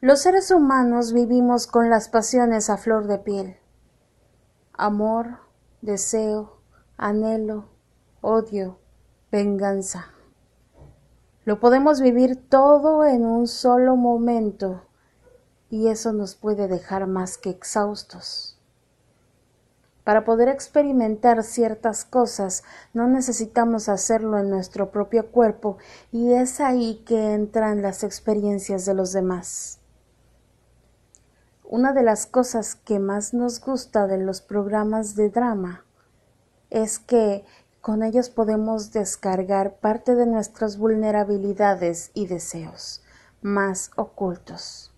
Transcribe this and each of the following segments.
Los seres humanos vivimos con las pasiones a flor de piel. Amor, deseo, anhelo, odio, venganza. Lo podemos vivir todo en un solo momento y eso nos puede dejar más que exhaustos. Para poder experimentar ciertas cosas no necesitamos hacerlo en nuestro propio cuerpo y es ahí que entran las experiencias de los demás. Una de las cosas que más nos gusta de los programas de drama es que con ellos podemos descargar parte de nuestras vulnerabilidades y deseos más ocultos.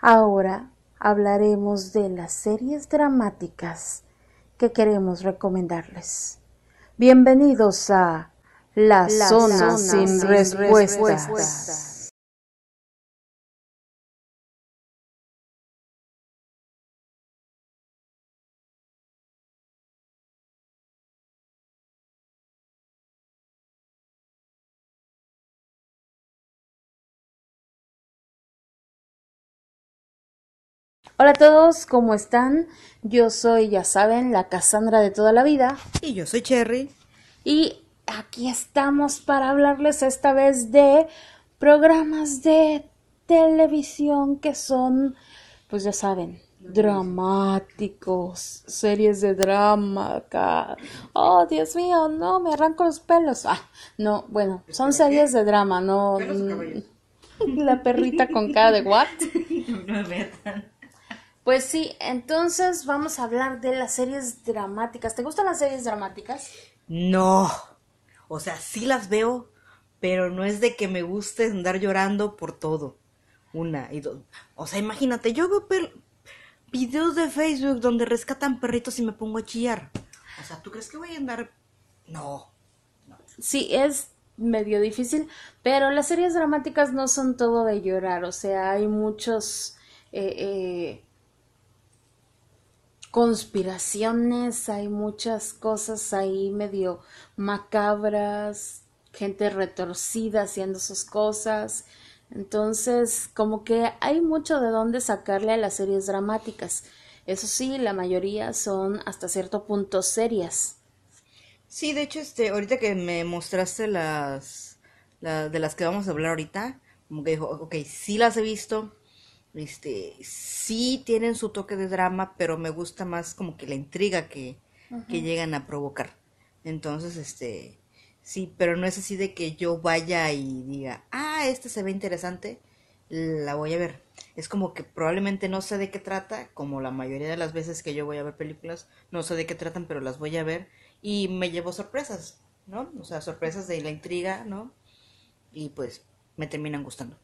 Ahora hablaremos de las series dramáticas que queremos recomendarles. Bienvenidos a La, zona, sin, respuestas. Hola a todos, ¿cómo están? Yo soy, ya saben, la Cassandra de toda la vida. Y yo soy Cherry. Y aquí estamos para hablarles esta vez de programas de televisión que son, pues ya saben, dramáticos, series de drama acá. Oh, Dios mío, no, me arranco los pelos. Ah, no, bueno, son series de drama, no. La perrita con cara de what? No, pues sí, entonces vamos a hablar de las series dramáticas. ¿Te gustan las series dramáticas? No. O sea, sí las veo, pero no es de que me guste andar llorando por todo. Una y dos. O sea, imagínate, yo veo videos de Facebook donde rescatan perritos y me pongo a chillar. O sea, ¿tú crees que voy a andar? No. Sí, es medio difícil, pero las series dramáticas no son todo de llorar. O sea, hay muchos... Eh, eh, conspiraciones, hay muchas cosas ahí medio macabras, gente retorcida haciendo sus cosas. Entonces, como que hay mucho de dónde sacarle a las series dramáticas. Eso sí, la mayoría son hasta cierto punto serias. Sí, de hecho, este, ahorita que me mostraste las, de las que vamos a hablar ahorita, como que dijo, ok, sí las he visto, este, sí tienen su toque de drama, pero me gusta más como que la intriga que, que llegan a provocar. Entonces, este, sí, pero no es así de que yo vaya y diga, ah, este se ve interesante, la voy a ver. Es como que probablemente no sé de qué trata, como la mayoría de las veces que yo voy a ver películas, no sé de qué tratan, pero las voy a ver y me llevo sorpresas, ¿no? O sea, sorpresas de la intriga, ¿no? Y pues me terminan gustando.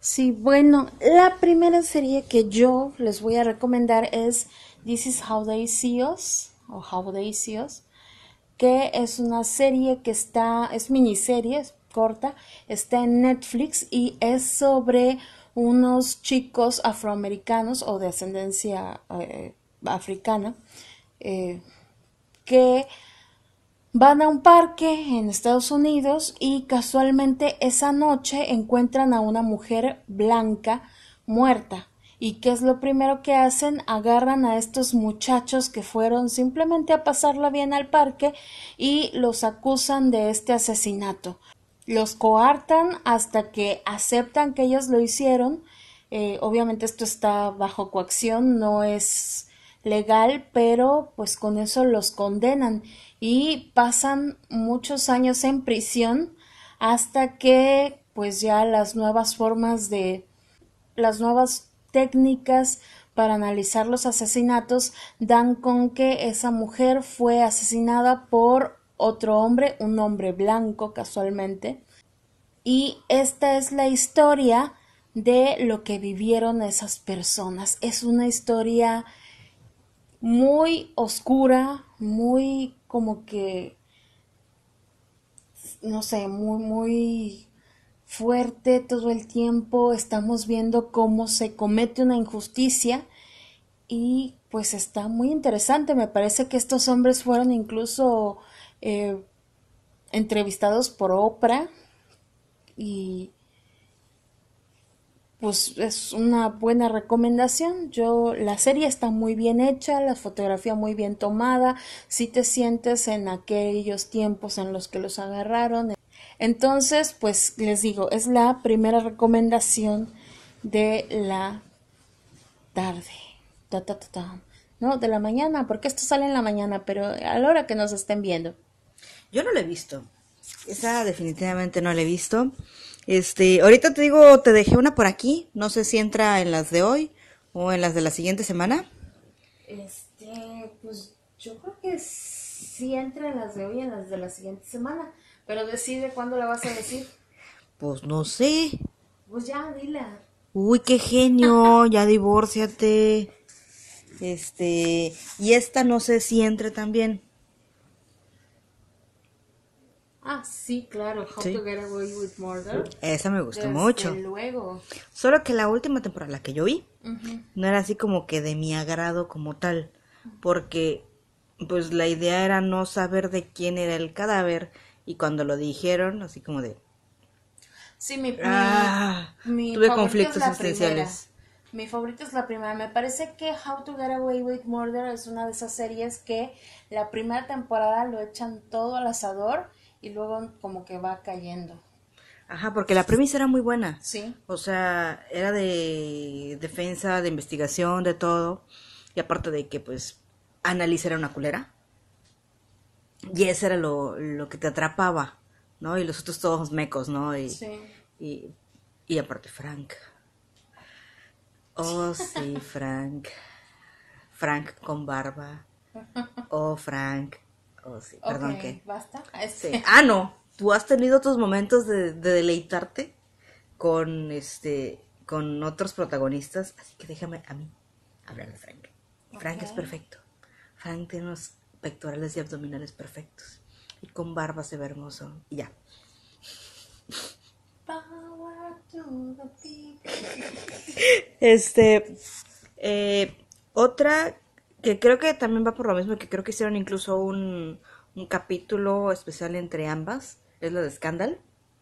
Sí, bueno, la primera serie que yo les voy a recomendar es This is How They See Us o How They See Us, que es una serie que está, es miniserie, es corta, está en Netflix y es sobre unos chicos afroamericanos o de ascendencia eh, africana eh, que Van a un parque en Estados Unidos y casualmente esa noche encuentran a una mujer blanca muerta. ¿Y qué es lo primero que hacen? Agarran a estos muchachos que fueron simplemente a pasarla bien al parque y los acusan de este asesinato. Los coartan hasta que aceptan que ellos lo hicieron. Eh, obviamente esto está bajo coacción, no es legal, pero pues con eso los condenan y pasan muchos años en prisión hasta que pues ya las nuevas formas de las nuevas técnicas para analizar los asesinatos dan con que esa mujer fue asesinada por otro hombre, un hombre blanco casualmente. Y esta es la historia de lo que vivieron esas personas. Es una historia muy oscura, muy como que, no sé, muy, muy fuerte todo el tiempo. Estamos viendo cómo se comete una injusticia y pues está muy interesante. Me parece que estos hombres fueron incluso eh, entrevistados por Oprah y pues es una buena recomendación. Yo la serie está muy bien hecha, la fotografía muy bien tomada, si te sientes en aquellos tiempos en los que los agarraron. Entonces, pues les digo, es la primera recomendación de la tarde. Ta, ta, ta, no, de la mañana, porque esto sale en la mañana, pero a la hora que nos estén viendo. Yo no la he visto. Esa definitivamente no la he visto. Este, ahorita te digo, te dejé una por aquí. No sé si entra en las de hoy o en las de la siguiente semana. Este, pues yo creo que sí entra en las de hoy y en las de la siguiente semana. Pero decide cuándo la vas a decir. Pues no sé. Pues ya, dila. Uy, qué genio, ya divórciate. Este, y esta no sé si entre también. Ah, sí, claro, How to Get Away with Murder. Esa me gustó Desde mucho. luego. Solo que la última temporada, la que yo vi, no era así como que de mi agrado como tal, porque pues la idea era no saber de quién era el cadáver y cuando lo dijeron, así como de, Sí, mi, mi- Ah, mi tuve conflictos es la existenciales. primera. Mi favorita es la primera. Me parece que How to Get Away with Murder es una de esas series que la primera temporada lo echan todo al asador y luego como que va cayendo. ajá, porque la premisa era muy buena. Sí. O sea, era de defensa, de investigación, de todo. Y aparte de que, pues, Annalise era una culera. Y eso era lo, lo que te atrapaba, ¿no? Y los otros todos mecos, ¿no? Y, Sí. y, y aparte Frank. Oh, sí, Frank. Frank con barba. Oh, Frank. Oh, sí, perdón que... ¿Basta? Sí. Este, Ah, no. ¿Tú has tenido tus momentos de, de deleitarte con este con otros protagonistas? Así que déjame a mí hablar de Frank. Frank es perfecto. Frank tiene unos pectorales y abdominales perfectos. Y con barba se ve hermoso. Y ya. Power to the people. Este. eh, otra que creo que también va por lo mismo, que creo que hicieron incluso un, un capítulo especial entre ambas, es la de Scandal.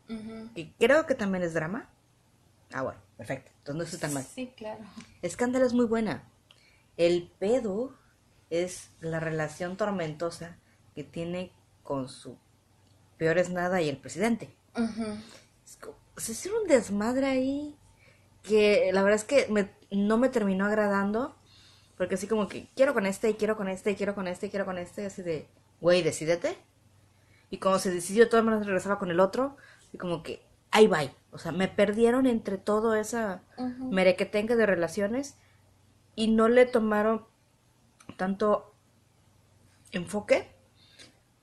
Ujú. que creo que también es drama. Ah, bueno, perfecto. Entonces no estoy tan mal. Sí, claro. Scandal es muy buena. El pedo es la relación tormentosa que tiene con su peor es nada y el presidente. Es Se hicieron un desmadre ahí que la verdad es que me- no me terminó agradando. Porque así como que quiero con este, y quiero con este, y quiero con este, y quiero con este, así de, güey, decídete. Y cuando se decidió, de todas maneras regresaba con el otro. Y como que, ahí va. O sea, me perdieron entre todo esa Ujú. merequetengue de relaciones. Y no le tomaron tanto enfoque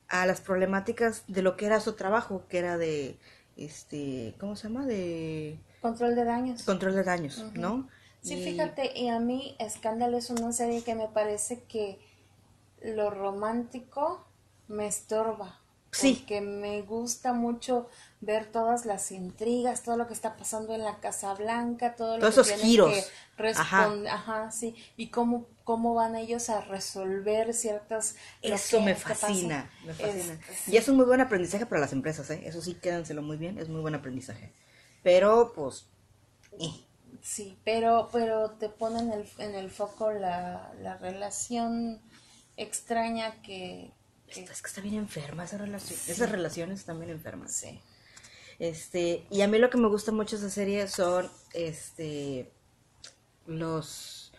a las problemáticas de lo que era su trabajo, que era de, este, ¿cómo se llama? De Control de daños. control de daños, ¿no? Sí, Y- fíjate, y a mí Escándalo es una serie que me parece que lo romántico me estorba. Sí. Porque me gusta mucho ver todas las intrigas, todo lo que está pasando en la Casa Blanca, todo lo Todos que esos tienen giros. que responder, ajá. sí, y cómo cómo van ellos a resolver ciertas Eso me fascina, me fascina. Es- Y es un muy buen aprendizaje para las empresas, ¿eh? Eso sí, quédanselo muy bien, es muy buen aprendizaje. Pero, pues, eh, Sí, pero, pero te pone en el, en el foco la, la relación extraña que, que- es que está bien enferma esa relación. Esas relaciones están bien enfermas. sí. Este, y a mí lo que me gusta mucho de esa serie son, este, los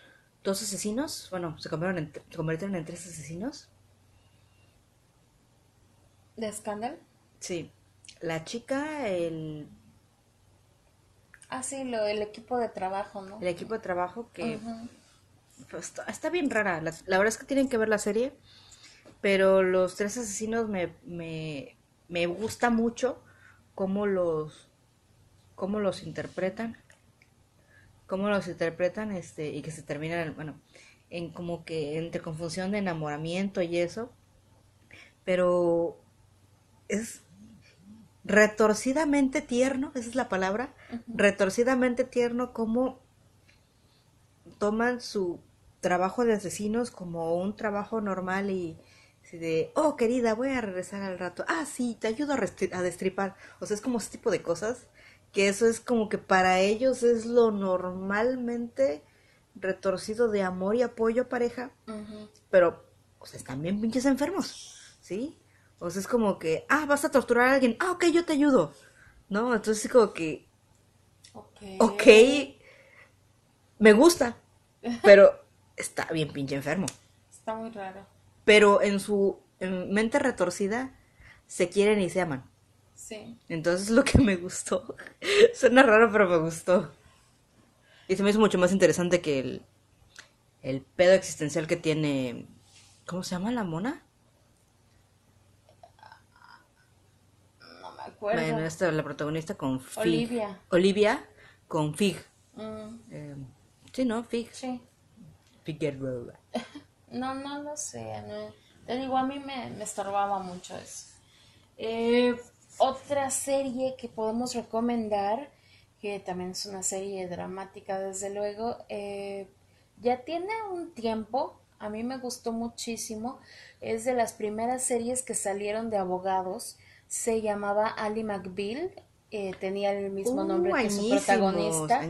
dos asesinos, bueno, se convirtieron en, se convirtieron en tres asesinos. ¿De Scandal? Sí, la chica, el, Ah, sí, lo, el equipo de trabajo, ¿no? el equipo de trabajo que pues, está, está bien rara. La, la verdad es que tienen que ver la serie, pero los tres asesinos me, me, me gusta mucho cómo los, cómo los interpretan, cómo los interpretan este y que se terminan, bueno, en como que entre confusión de enamoramiento y eso, pero es retorcidamente tierno, esa es la palabra, retorcidamente tierno como toman su trabajo de asesinos como un trabajo normal y de, oh querida, voy a regresar al rato. Ah, sí, te ayudo a destripar. O sea, es como ese tipo de cosas que eso es como que para ellos es lo normalmente retorcido de amor y apoyo a pareja, pero o sea, están bien pinches enfermos, ¿sí? O sea, es como que, ah, vas a torturar a alguien, ah, ok, yo te ayudo, ¿no? Entonces es como que, ok, okay me gusta, pero está bien pinche enfermo. Está muy raro. Pero en su mente retorcida se quieren y se aman. Sí. Entonces lo que me gustó. Suena raro, pero me gustó. Y se me hizo mucho más interesante que el, el pedo existencial que tiene. ¿Cómo se llama la mona? No me acuerdo. Bueno, esta la protagonista con Fig. Olivia. Olivia con Fig. Mm. Eh, sí, ¿no? Fig. Sí. Figueroa. no, no lo sé. No. Te digo, a mí me, me estorbaba mucho eso. Eh, otra serie que podemos recomendar, que también es una serie dramática desde luego, eh, ya tiene un tiempo, a mí me gustó muchísimo, es de las primeras series que salieron de abogados, se llamaba Ali McBeal, eh, tenía el mismo uh, nombre que su protagonista.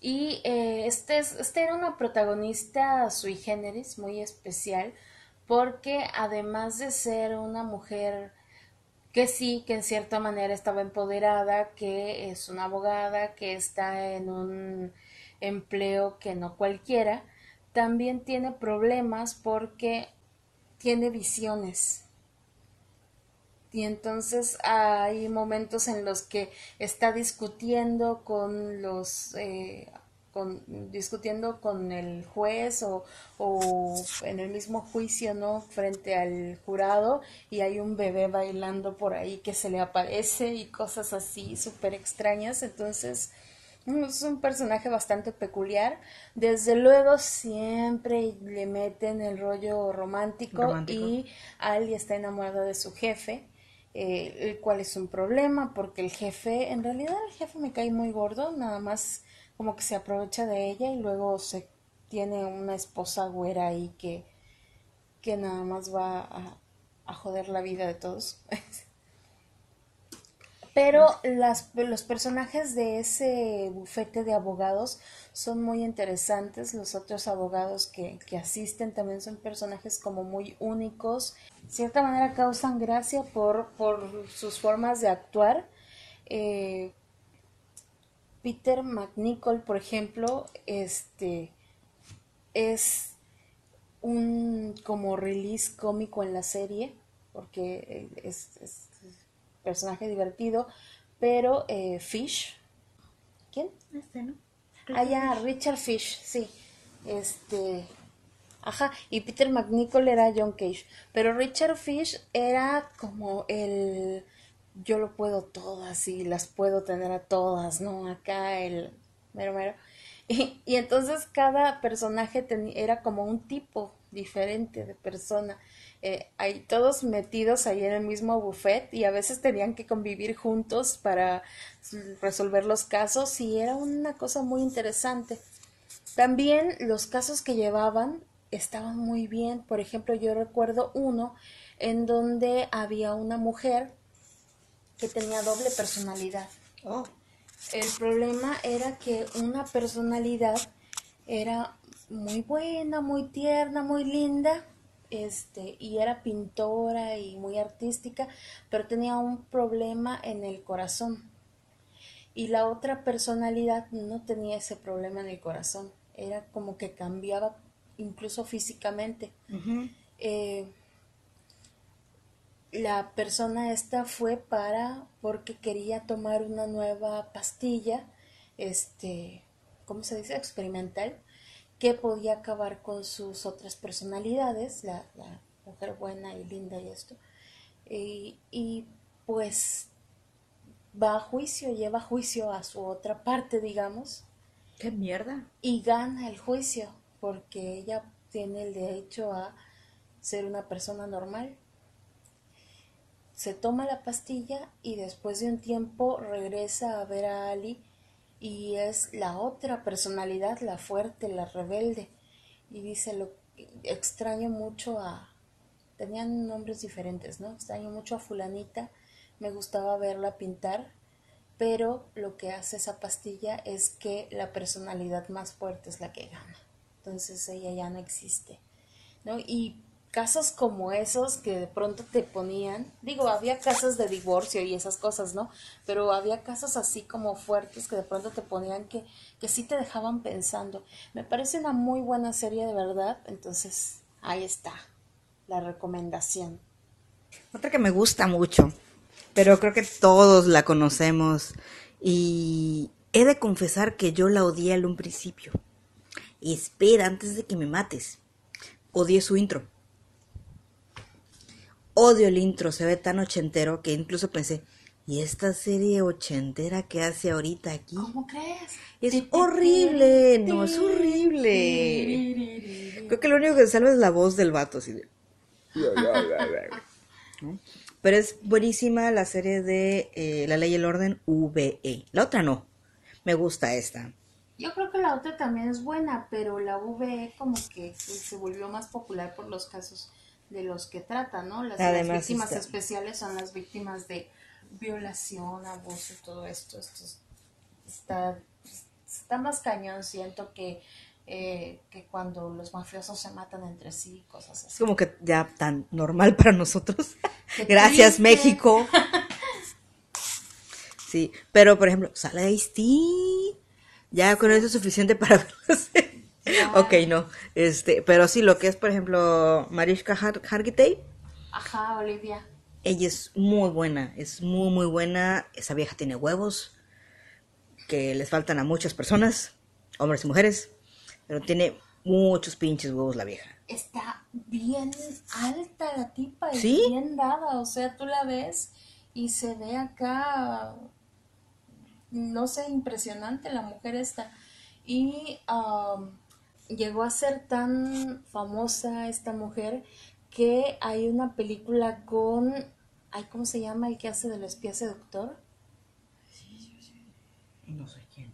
Y eh, este, este era una protagonista sui generis, muy especial, porque además de ser una mujer que sí, que en cierta manera estaba empoderada, que es una abogada, que está en un empleo que no cualquiera, también tiene problemas porque tiene visiones. Y entonces hay momentos en los que está discutiendo con los eh, con, discutiendo con el juez o, o, en el mismo juicio, ¿no? Frente al jurado y hay un bebé bailando por ahí que se le aparece y cosas así súper extrañas. Entonces, mm, es un personaje bastante peculiar. Desde luego siempre le meten el rollo romántico, y Ali está enamorada de su jefe. Eh, el cual es un problema porque el jefe, en realidad el jefe me cae muy gordo, nada más como que se aprovecha de ella y luego se tiene una esposa güera ahí que, que nada más va a, a joder la vida de todos. Pero las, los personajes de ese bufete de abogados son muy interesantes. Los otros abogados que, que asisten también son personajes como muy únicos. De cierta manera causan gracia por, por sus formas de actuar. Eh, Peter McNichol, por ejemplo, este es un como release cómico en la serie, porque es, es personaje divertido, pero eh, Fish, ¿quién? Este, ¿no? Ah, ya, Richard Fish, sí. Este, ajá, y Peter McNichol era John Cage, pero Richard Fish era como el yo lo puedo todas y las puedo tener a todas, ¿no? Acá el mero mero. Y, y entonces cada personaje era como un tipo diferente de persona. Eh, hay todos metidos ahí en el mismo buffet y a veces tenían que convivir juntos para resolver los casos y era una cosa muy interesante. También los casos que llevaban estaban muy bien. Por ejemplo, yo recuerdo uno en donde había una mujer que tenía doble personalidad. Oh. El problema era que una personalidad era muy buena, muy tierna, muy linda, este, y era pintora y muy artística, pero tenía un problema en el corazón. Y la otra personalidad no tenía ese problema en el corazón, era como que cambiaba incluso físicamente la persona esta fue para porque quería tomar una nueva pastilla, este, ¿cómo se dice? experimental, que podía acabar con sus otras personalidades, la, la mujer buena y linda y esto. Y, y, pues va a juicio, lleva a juicio a su otra parte, digamos. ¡Qué mierda! Y gana el juicio, porque ella tiene el derecho a ser una persona normal se toma la pastilla y después de un tiempo regresa a ver a Ali y es la otra personalidad, la fuerte, la rebelde. Y dice, lo extraño mucho a... Tenían nombres diferentes, ¿no? Extraño mucho a fulanita, me gustaba verla pintar, pero lo que hace esa pastilla es que la personalidad más fuerte es la que gana. Entonces ella ya no existe. ¿no? Y casos como esos que de pronto te ponían, digo, había casos de divorcio y esas cosas, ¿no? Pero había casos así como fuertes que de pronto te ponían que, que sí te dejaban pensando. Me parece una muy buena serie de verdad, entonces ahí está la recomendación. Otra que me gusta mucho, pero creo que todos la conocemos y he de confesar que yo la odié al un principio. Espera, antes de que me mates. Odié su intro. Odio el intro, se ve tan ochentero que incluso pensé, ¿y esta serie ochentera que hace ahorita aquí? ¿Cómo crees? Es horrible, no, es horrible. Creo que lo único que salva es la voz del vato, así de... ¿no? Pero es buenísima la serie de eh, La Ley y el Orden VE. La otra no. Me gusta esta. Yo creo que la otra también es buena, pero la VE como que se volvió más popular por los casos de los que trata, ¿no? Las, víctimas está- especiales son las víctimas de violación, abuso, todo esto. Esto es- está, está más cañón, siento que, eh, que cuando los mafiosos se matan entre sí, cosas Es así. como que ya tan normal para nosotros. Gracias, triste. México. Sí, pero por ejemplo, sale Ice-T. Ya con eso es suficiente para verlo. Ok, no. Este, pero sí, lo que es, por ejemplo, Mariska Har- Hargitay, Ajá, Olivia. ella es muy buena, es muy, muy buena. Esa vieja tiene huevos que les faltan a muchas personas, hombres y mujeres, pero tiene muchos pinches huevos la vieja. Está bien alta la tipa, y ¿Sí? bien dada, o sea, tú la ves y se ve acá, no sé, impresionante la mujer esta. Y um, llegó a ser tan famosa esta mujer que hay una película con, ay, ¿cómo se llama el que hace del espía seductor? No sé quién.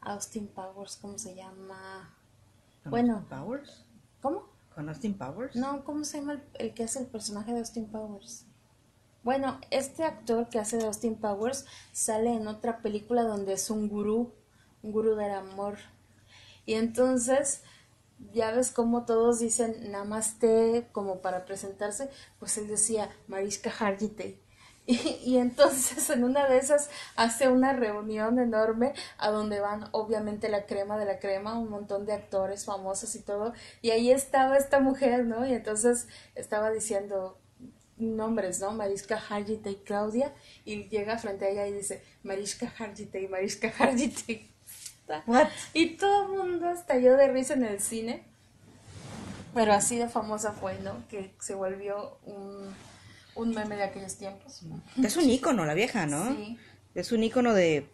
Austin Powers, ¿cómo se llama? ¿Con Bueno. Austin Powers? ¿Cómo? ¿Con Austin Powers? No, ¿cómo se llama el, el que hace el personaje de Austin Powers? Bueno, este actor que hace de Austin Powers sale en otra película donde es un gurú, un gurú del amor. Y entonces, ya ves cómo todos dicen namaste como para presentarse, pues él decía Mariska Hargitay. Y, y entonces en una de esas hace una reunión enorme a donde van obviamente la crema de la crema, un montón de actores famosos y todo, y ahí estaba esta mujer, ¿no? Y entonces estaba diciendo nombres, ¿no? Mariska Hargitay Claudia, y llega frente a ella y dice Mariska Hargitay, Mariska Hargitay. What? Y todo el mundo estalló de risa en el cine. Pero así de famosa fue, ¿no? Que se volvió un, un meme de aquellos tiempos. Es un ícono la vieja, ¿no? Sí, Es un ícono de...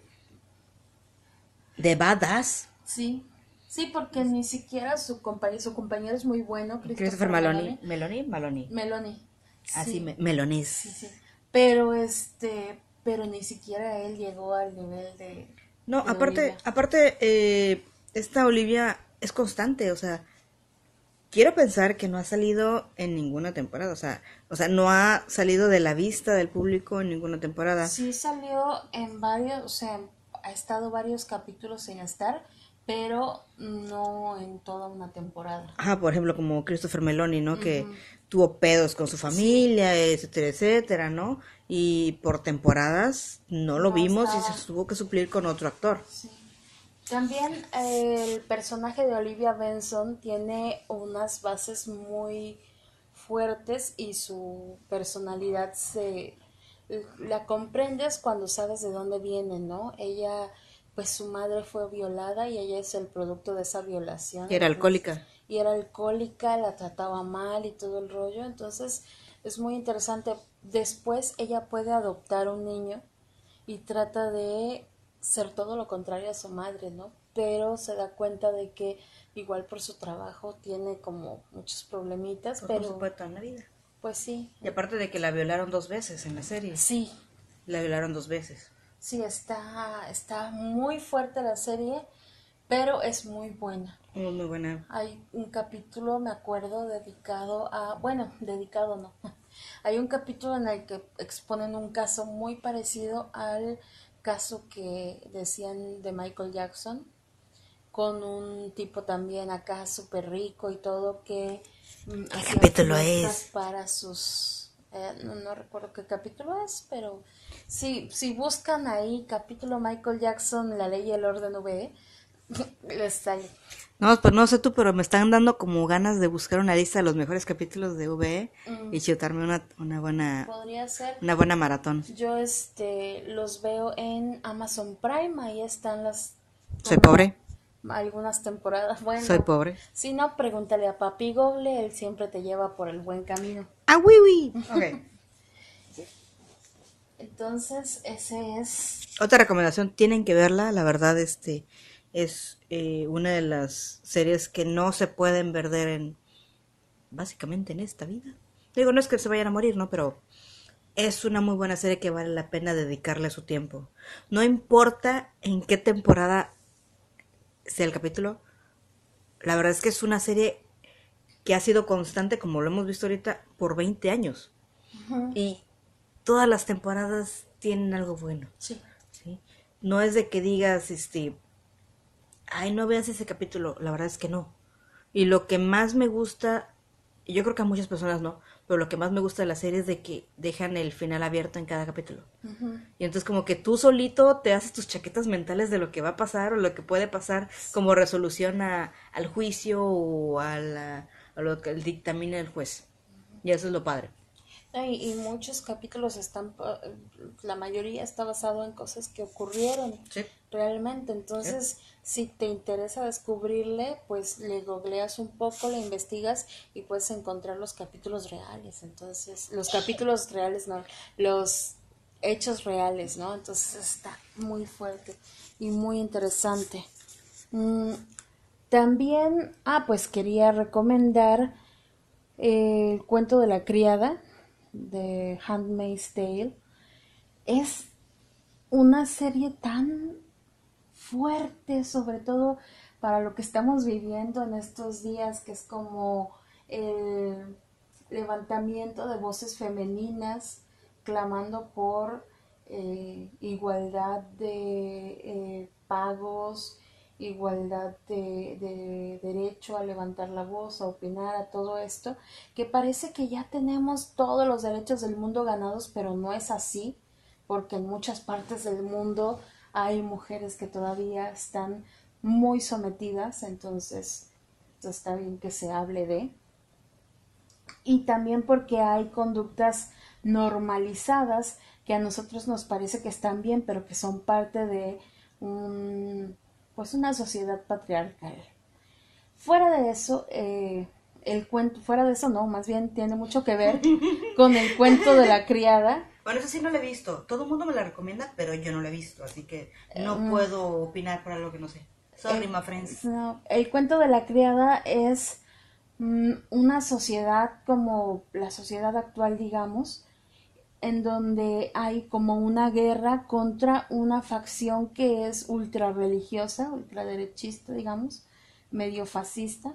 De badass. sí. Sí, porque ni siquiera su compañero, su compañero es muy bueno, Christopher Maloney. Meloni, Maloney. Meloni. Así, Sí, me- Melonés. sí, sí. Pero este, pero ni siquiera él llegó al nivel de. No, de aparte, Olivia. aparte, eh, esta Olivia es constante, o sea, quiero pensar que no ha salido en ninguna temporada, o sea, o sea, no ha salido de la vista del público en ninguna temporada. Sí salió en varios, o sea, ha estado varios capítulos sin estar, pero no en toda una temporada. Ajá, por ejemplo, como Christopher Meloni, ¿no? Que tuvo pedos con su familia, etcétera, etcétera, ¿no? Y por temporadas no lo No vimos y se tuvo que suplir con otro actor. Sí. También eh, el personaje de Olivia Benson tiene unas bases muy fuertes y su personalidad se la comprendes cuando sabes de dónde viene, ¿no? Ella, pues su madre fue violada y ella es el producto de esa violación. Y era Entonces, alcohólica. Y era alcohólica, la trataba mal y todo el rollo. Entonces es muy interesante. Después ella puede adoptar un niño y trata de ser todo lo contrario a su madre, ¿no? Pero se da cuenta de que igual por su trabajo tiene como muchos problemitas, Pues, por pero supuesto, en la vida. pues sí, Y aparte de que la violaron dos veces en la serie. sí, La violaron dos veces. sí, está, está muy fuerte la serie, pero es muy buena. Muy, muy buena. Hay un capítulo, me acuerdo, dedicado a, bueno, dedicado no, Hay un capítulo en el que exponen un caso muy parecido al caso que decían de Michael Jackson, con un tipo también acá súper rico y todo que mm, ¿Qué capítulo es? para sus eh, no, recuerdo qué capítulo es, pero si, si buscan ahí capítulo Michael Jackson, la ley y el orden V, sale. No, pues no sé tú, pero me están dando como ganas de buscar una lista de los mejores capítulos de VE mm. y chutarme una, una buena Podría ser. una buena maratón. Yo este los veo en Amazon Prime, ahí están las Soy pobre. Algunas temporadas. Bueno. Soy pobre. Si no, pregúntale a Papi Goble, él siempre te lleva por el buen camino. Ah, oui, oui. Entonces, ese es otra recomendación, tienen que verla, la verdad este es eh, una de las series que no se pueden perder en básicamente en esta vida. Digo, no es que se vayan a morir, ¿no? Pero es una muy buena serie que vale la pena dedicarle su tiempo. No importa en qué temporada sea el capítulo, la verdad es que es una serie que ha sido constante, como lo hemos visto ahorita, por 20 años. Y todas las temporadas tienen algo bueno. Sí. ¿sí? No es de que digas, este, ay, no veas ese capítulo, la verdad es que no. Y lo que más me gusta, yo creo que a muchas personas no, pero lo que más me gusta de la serie es de que dejan el final abierto en cada capítulo. Y entonces como que tú solito te haces tus chaquetas mentales de lo que va a pasar o lo que puede pasar como resolución a, al juicio o a, a lo que dictamina el juez. Y eso es lo padre. Y, muchos capítulos están, la mayoría está basado en cosas que ocurrieron realmente. Entonces, si te interesa descubrirle, pues le googleas un poco, le investigas y puedes encontrar los capítulos reales. Entonces, los capítulos reales, no, los hechos reales, ¿no? Entonces está muy fuerte y muy interesante. Mm, también, ah, pues quería recomendar eh, el cuento de la criada de Handmaid's Tale es una serie tan fuerte, sobre todo para lo que estamos viviendo en estos días, que es como el levantamiento de voces femeninas clamando por eh, igualdad de eh, pagos, igualdad de, derecho a levantar la voz, a opinar, a todo esto, que parece que ya tenemos todos los derechos del mundo ganados, pero no es así, porque en muchas partes del mundo hay mujeres que todavía están muy sometidas, entonces está bien que se hable de. Y también porque hay conductas normalizadas que a nosotros nos parece que están bien, pero que son parte de un pues una sociedad patriarcal. Fuera de eso, eh, el cuento, fuera de eso no, más bien tiene mucho que ver con el cuento de la criada. Bueno, eso sí no lo he visto. Todo el mundo me la recomienda, pero yo no lo he visto, así que no mm. puedo opinar por algo que no sé. Sorry, my friends. No, el cuento de la criada es mm, una sociedad como la sociedad actual, digamos, en donde hay como una guerra contra una facción que es ultra religiosa, ultraderechista, digamos, medio fascista,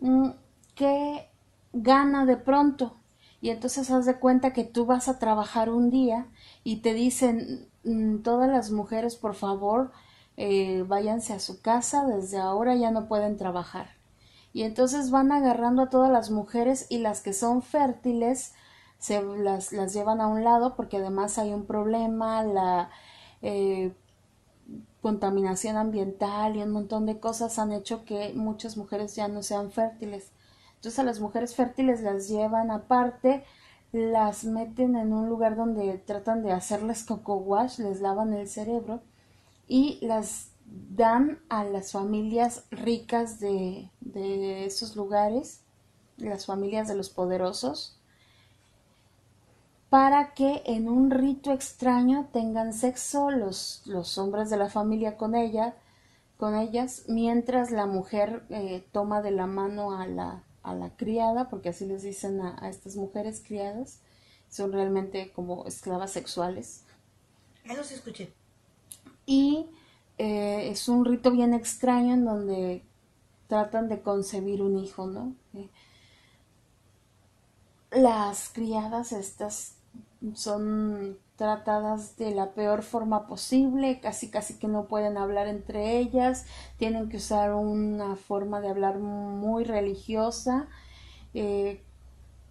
mm, que gana de pronto. Y entonces haz de cuenta que tú vas a trabajar un día y te dicen mm, todas las mujeres, por favor, eh, váyanse a su casa, desde ahora ya no pueden trabajar. Y entonces van agarrando a todas las mujeres y las que son fértiles se las, las llevan a un lado porque además hay un problema, la eh, contaminación ambiental y un montón de cosas han hecho que muchas mujeres ya no sean fértiles. Entonces a las mujeres fértiles las llevan aparte, las meten en un lugar donde tratan de hacerles coco wash, les lavan el cerebro y las dan a las familias ricas de, de esos lugares, las familias de los poderosos, para que en un rito extraño tengan sexo los, los hombres de la familia con ella, con ellas, mientras la mujer eh, toma de la mano a la, a la criada, porque así les dicen a, estas mujeres criadas, son realmente como esclavas sexuales. Eso sí escuché. Y eh, es un rito bien extraño en donde tratan de concebir un hijo, ¿no? Eh, las criadas estas son tratadas de la peor forma posible, casi casi que no pueden hablar entre ellas, tienen que usar una forma de hablar muy religiosa, eh,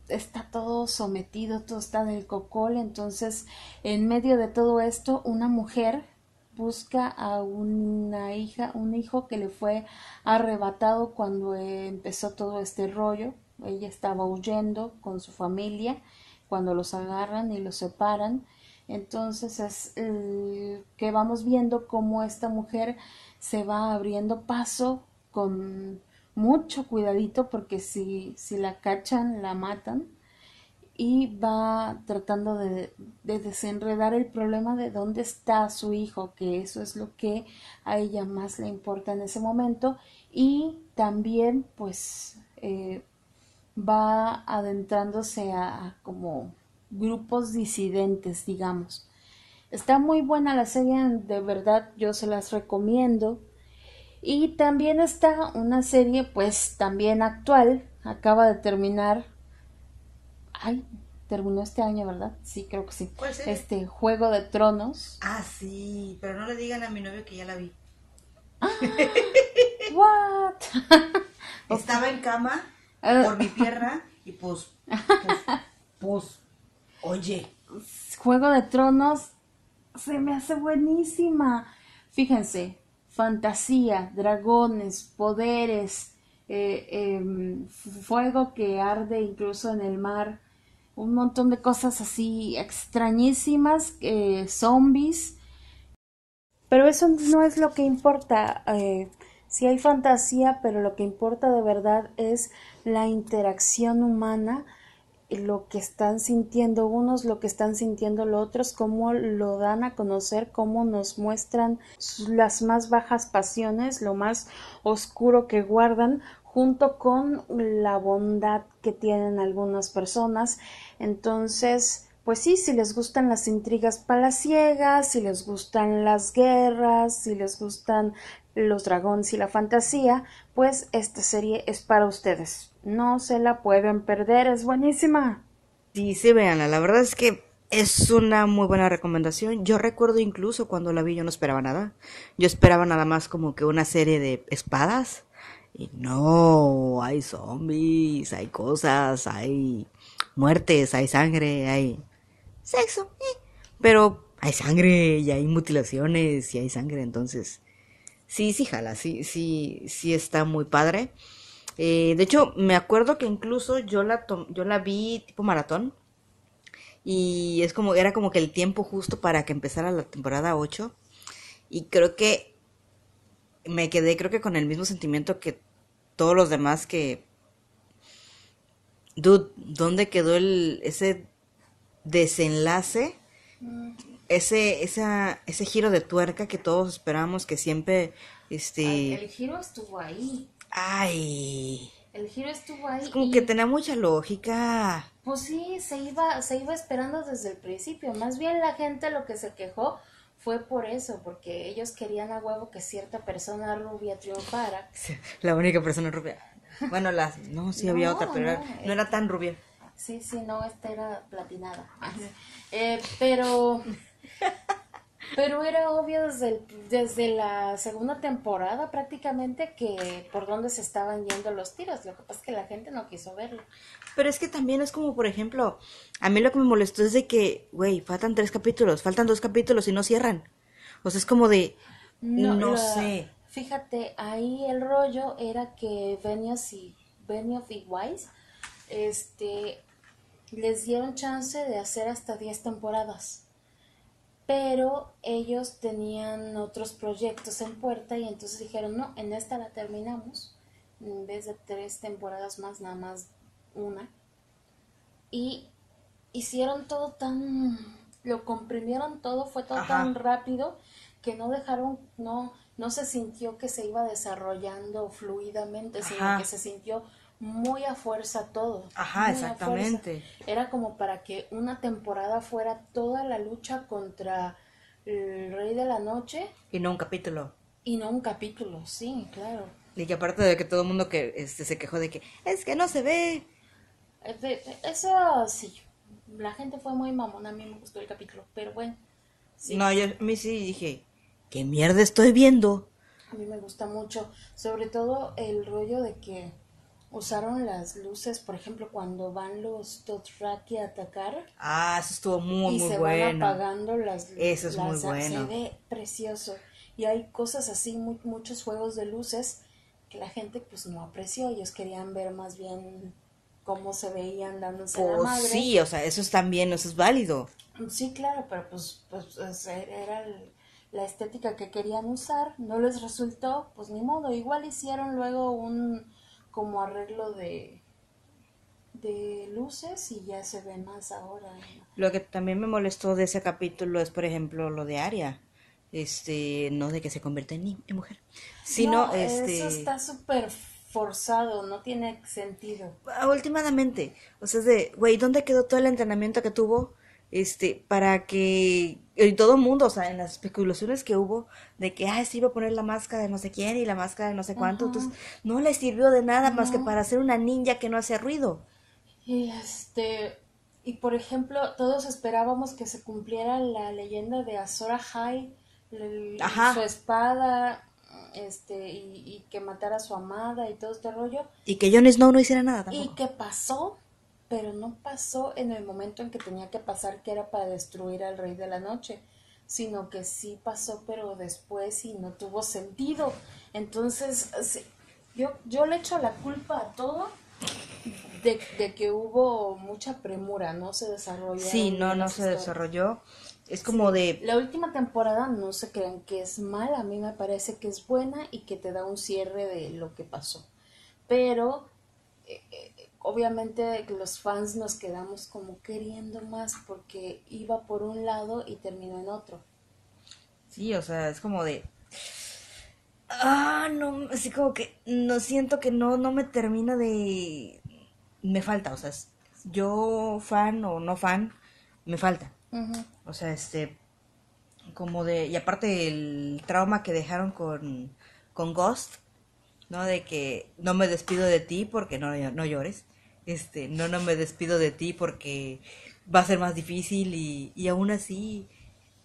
está todo sometido, todo está del cocol, entonces en medio de todo esto una mujer busca a una hija, un hijo que le fue arrebatado cuando empezó todo este rollo, ella estaba huyendo con su familia cuando los agarran y los separan. Entonces es que vamos viendo cómo esta mujer se va abriendo paso con mucho cuidadito porque si, si la cachan la matan y va tratando de, de, desenredar el problema de dónde está su hijo, que eso es lo que a ella más le importa en ese momento. Y también pues eh, va adentrándose a como grupos disidentes, digamos. Está muy buena la serie, de verdad yo se las recomiendo. Y también está una serie, pues también actual, acaba de terminar. Ay, terminó este año, ¿verdad? Sí, creo que sí. ¿Cuál serie? Este Juego de Tronos. Ah, sí, pero no le digan a mi novio que ya la vi. What? Estaba en cama Ah. Por mi pierna y pues, pues, pues, oye, Juego de Tronos se me hace buenísima. Fíjense, fantasía, dragones, poderes, eh, em, fuego que arde incluso en el mar, un montón de cosas así extrañísimas, eh, zombies. Pero eso no es lo que importa. Eh, sí hay fantasía, pero lo que importa de verdad es la interacción humana lo que están sintiendo unos, lo que están sintiendo los otros, cómo lo dan a conocer, cómo nos muestran las más bajas pasiones, lo más oscuro que guardan, junto con la bondad que tienen algunas personas. Entonces, pues sí, si les gustan las intrigas palaciegas, si les gustan las guerras, si les gustan los dragones y la fantasía, pues esta serie es para ustedes. No se la pueden perder, es buenísima. Sí, sí, véanla. La verdad es que es una muy buena recomendación. Yo recuerdo incluso cuando la vi yo no esperaba nada. Yo esperaba nada más como que una serie de espadas. Y no, hay zombies, hay cosas, hay muertes, hay sangre, hay sexo. Pero hay sangre y hay mutilaciones y hay sangre, entonces... Sí, sí, jala, sí, sí, sí está muy padre. Eh, de hecho, me acuerdo que incluso yo la, yo la vi tipo maratón. Y es como, era como que el tiempo justo para que empezara la temporada 8. Y creo que me quedé, creo que con el mismo sentimiento que todos los demás que... Dude, ¿dónde quedó el, ese desenlace? Ese, esa, ese giro de tuerca que todos esperamos que siempre, este... El giro estuvo ahí. Ay, El giro estuvo ahí. es como y, que tenía mucha lógica. Pues sí, se iba, se iba esperando desde el principio. Más bien la gente lo que se quejó fue por eso, porque ellos querían a huevo que cierta persona rubia triunfara. La única persona rubia. Bueno, las, no, sí había No, otra, pero era- no, no era tan rubia. Sí, sí, no, esta era platinada. Eh, pero, pero era obvio desde, el- desde la segunda temporada prácticamente que por dónde se estaban yendo los tiros. Lo que pasa es que la gente no quiso verlo. Pero es que también es como, por ejemplo, a mí lo que me molestó es de que, güey, faltan tres capítulos, faltan dos capítulos y no cierran. O sea, es como de, no, la- sé. Fíjate, ahí el rollo era que Benioff y, Benioff y Weiss este, les dieron chance de hacer hasta 10 temporadas. Pero ellos tenían otros proyectos en puerta y entonces dijeron, no, en esta la terminamos. En vez de tres temporadas más, nada más una. Y hicieron todo tan, lo comprimieron todo, fue todo Ajá. tan rápido que no dejaron, no, no se sintió que se iba desarrollando fluidamente, sino que se sintió muy a fuerza todo. Ajá, exactamente. Era como para que una temporada fuera toda la lucha contra el Rey de la Noche Y no un capítulo. y no un capítulo, sí, claro. Y que aparte de que todo el mundo que este, se quejó de que, es que no se ve. Eso sí, la gente fue muy mamona, a mí me gustó el capítulo, pero bueno, sí, No, yo a mí sí dije, ¿qué mierda estoy viendo? a mí me gusta mucho, sobre todo el rollo de que usaron las luces, por ejemplo, cuando van los Dothraki a atacar Ah, eso estuvo muy, y muy se van bueno. apagando las Eso es muy bueno. Se ve precioso. Y hay cosas así, mu- muchos juegos de luces que la gente pues no apreció. Ellos querían ver más bien cómo se veían dándose la Pues madre. sí, o sea, eso es también, eso es válido. Sí, claro, pero pues, pues es- era el- la estética que querían usar, no les resultó, pues ni modo, igual hicieron luego un como arreglo de de luces y ya se ve más ahora. Lo que también me molestó de ese capítulo es, por ejemplo, lo de Aria. Este, no de que se convierta en, en mujer, sino, No, este... eso está súper forzado, no tiene sentido. Ah, Últimamente, o sea, es de, güey, ¿dónde quedó todo el entrenamiento que tuvo? Este, para que y todo el mundo, o sea, en las especulaciones que hubo de que, ah, se iba a poner la máscara de no sé quién y la máscara de no sé cuánto, Ajá. entonces no le sirvió de nada más que para ser una ninja que no hace ruido. Y este, y por ejemplo, todos esperábamos que se cumpliera la leyenda de Azor Ahai, el- Ajá. su espada, este, y, y que matara a su amada y todo este rollo. Y que Jon Snow no hiciera nada Y que pasó, pero no pasó en el momento en que tenía que pasar, que era para destruir al rey de la noche, sino que sí pasó, pero después y no tuvo sentido. Entonces, yo, yo le echo la culpa a todo de, de que hubo mucha premura, no se desarrolló. Sí, no, no se desarrolló. Es como de, La última temporada no se crean que es mala, a mí me parece que es buena y que te da un cierre de lo que pasó. Pero eh, eh, obviamente los fans nos quedamos como queriendo más porque iba por un lado y terminó en otro. sí, o sea, es como de, ah, no, así como que, no siento que no, no me termina de, me falta, o sea, yo fan o no fan, me falta. O sea, este, como de, y aparte el trauma que dejaron con, con Ghost, ¿no? De que no me despido de ti porque no, no llores, este, no, no me despido de ti porque va a ser más difícil y, y aún así,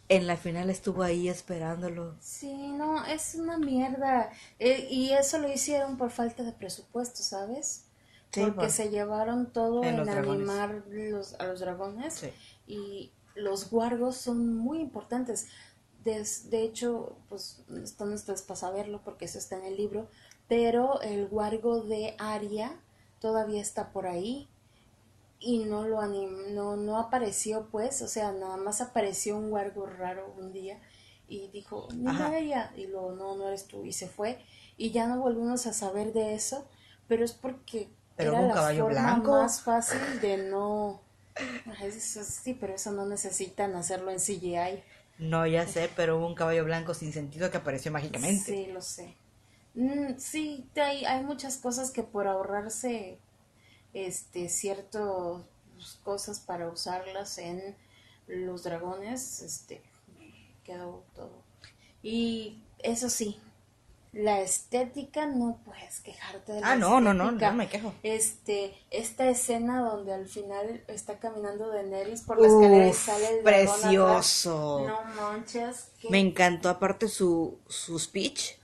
en la final estuvo ahí esperándolo. Sí, no, es una mierda. Eh, y eso lo hicieron por falta de presupuesto, ¿sabes? Sí, Porque por- se llevaron todo En en, los dragones. animar los, a los dragones. Sí. Y los guargos son muy importantes. Des- de hecho, pues están ustedes para saberlo porque eso está en el libro. Pero el guargo de Aria todavía está por ahí y no lo anim no, no apareció pues, o sea, nada más apareció un guargo raro un día y dijo, mira Ajá. ella, y lo no, no eres tú, y se fue, y ya no volvimos a saber de eso, pero es porque Pero era un la caballo forma blanco. más fácil de no Ay, eso sí, pero eso no necesitan hacerlo en CGI. No, ya sé, pero hubo un caballo blanco sin sentido que apareció mágicamente. Sí, lo sé. Mm, sí, hay, hay muchas cosas que por ahorrarse este ciertas cosas para usarlas en los dragones, este quedó todo. Y eso sí, la estética no puedes quejarte de la Ah, no, no, no, no me quejo. Este, esta escena donde al final está caminando Daenerys por la escalera y Uf, sale el atrás. precioso. No manches, qué Me encantó aparte su, su speech,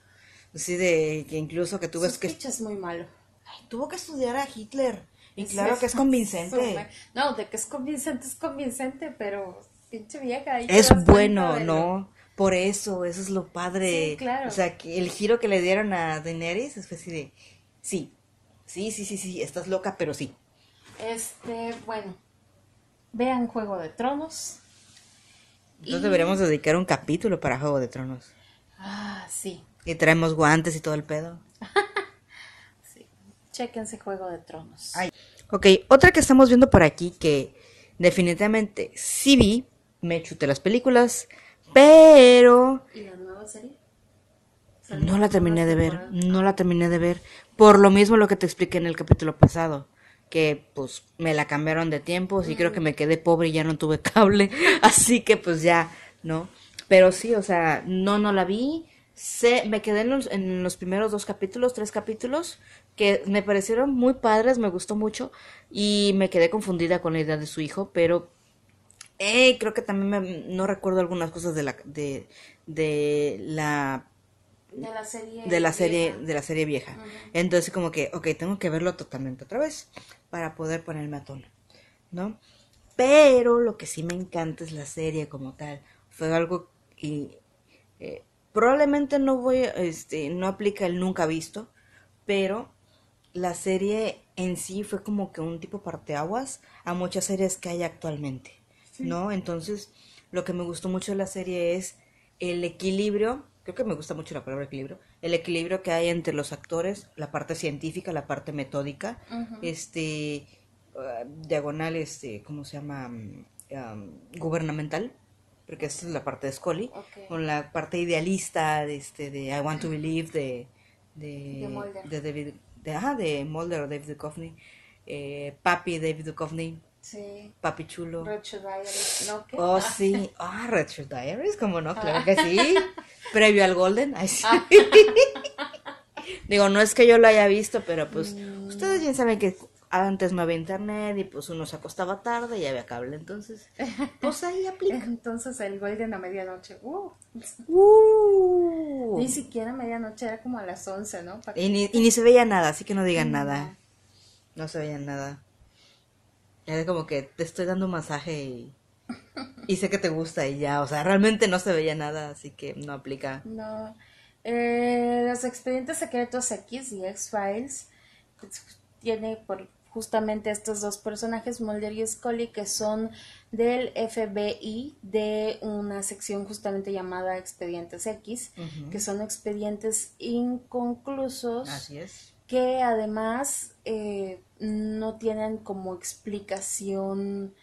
así de que incluso que tuvo Su que es muy malo. Ay, tuvo que estudiar a Hitler y claro que es convincente. No, de que es convincente, es convincente, pero pinche vieja. ahí Es bueno, ¿no? Por eso, eso es lo padre. Sí, claro. O sea, que el giro que le dieron a Daenerys es así de, sí, sí, sí, sí, sí, estás loca, pero sí. Este, bueno, vean Juego de Tronos. Entonces Y- deberíamos dedicar un capítulo para Juego de Tronos. Ah, sí, Y traemos guantes y todo el pedo. sí. Chéquense Juego de Tronos. Ay. Ok, otra que estamos viendo por aquí que definitivamente sí vi, me chuté las películas, pero ¿Y la nueva serie? no la terminé de ver, no la terminé de ver, por lo mismo lo que te expliqué en el capítulo pasado, que pues me la cambiaron de tiempos y creo que me quedé pobre y ya no tuve cable, así que pues ya, ¿no? Pero sí, o sea, no, no la vi, sé, me quedé en los, en los primeros dos capítulos, tres capítulos, que me parecieron muy padres, me gustó mucho, y me quedé confundida con la idea de su hijo, pero eh, creo que también me- no recuerdo algunas cosas de la, de, de la De la serie. de la serie vieja. de la serie vieja. Entonces como que, ok, tengo que verlo totalmente otra vez para poder ponerme a tono, ¿no? Pero lo que sí me encanta es la serie como tal. Fue algo que eh, probablemente no voy, este, no aplica el nunca visto, pero la serie en sí fue como que un tipo parteaguas a muchas series que hay actualmente, ¿no? Entonces, lo que me gustó mucho de la serie es el equilibrio, creo que me gusta mucho la palabra equilibrio, el equilibrio que hay entre los actores, la parte científica, la parte metódica, este, ah, diagonal, este, ¿cómo se llama? Am, gubernamental, porque esta es la parte de Scully, con la parte idealista de, este, de I Want to Believe de, de, De Mulder. de David, de, ajá, de Mulder o David Duchovny, eh, Papi David Duchovny, Sí. Papi Chulo. Diaries, ¿no? ¿Qué? Oh, Ah, sí. Ah, Diaries, ¿cómo no? Claro que sí. Previo al Golden. Sí. Ah. Digo, no es que yo lo haya visto, pero pues Mm. ustedes bien saben que antes no había internet y pues uno se acostaba tarde y había cable, entonces pues ahí aplica. Entonces el Golden a medianoche. Uh, Uh. Ni siquiera a medianoche, era como a las 11, ¿no? Y ni, y ni se veía nada, así que no digan nada. No se veía nada. Era como que te estoy dando un masaje y, y sé que te gusta y ya, o sea, realmente no se veía nada, así que no aplica. No. Eh, los expedientes secretos X y X-Files pues, tiene por justamente estos dos personajes, Mulder y Scully, que son del FBI de una sección justamente llamada Expedientes X, que son expedientes inconclusos Así es. que además eh, no tienen como explicación,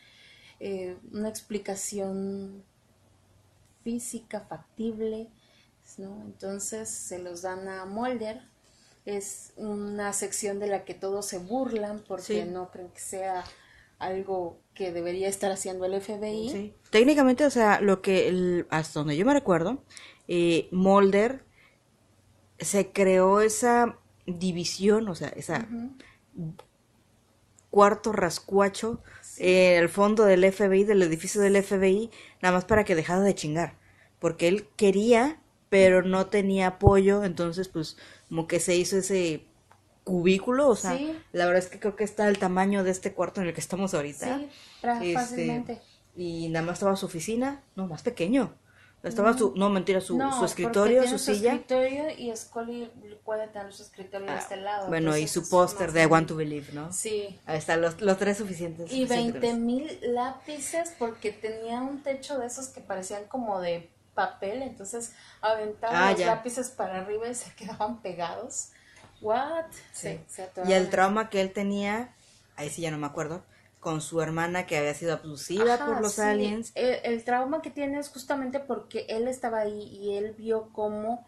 eh, una explicación física factible, ¿no? Entonces se los dan a Mulder. Es una sección de la que todos se burlan porque Sí. no creen que sea algo que debería estar haciendo el FBI. Sí. Técnicamente, o sea, lo que, el- hasta donde yo me recuerdo, eh, Mulder se creó esa división, o sea, esa cuarto rascuacho eh, al fondo del FBI, del edificio del FBI, nada más para que dejara de chingar. Porque él quería, pero no tenía apoyo, entonces pues como que se hizo ese cubículo, o sea, Sí. la verdad es que creo que está el tamaño de este cuarto en el que estamos ahorita. Sí, Este, fácilmente. Y nada más estaba su oficina, no, más pequeño. Estaba su, no mentira, su, No, su escritorio, su silla. escritorio y Scully puede tener su escritorio de Ah, este lado. bueno, y su póster de I Want to Believe, ¿no? Sí. Ahí están los, los tres suficientes. Y suficientes 20 mil lápices porque tenía un techo de esos que parecían como de papel, entonces aventaban Ah, los ya. lápices para arriba y se quedaban pegados. What? Sí, se Y el trauma que él tenía, ahí sí ya no me acuerdo, con su hermana que había sido abducida Ajá, por los sí. aliens. El, el trauma que tiene es justamente porque él estaba ahí y él vio cómo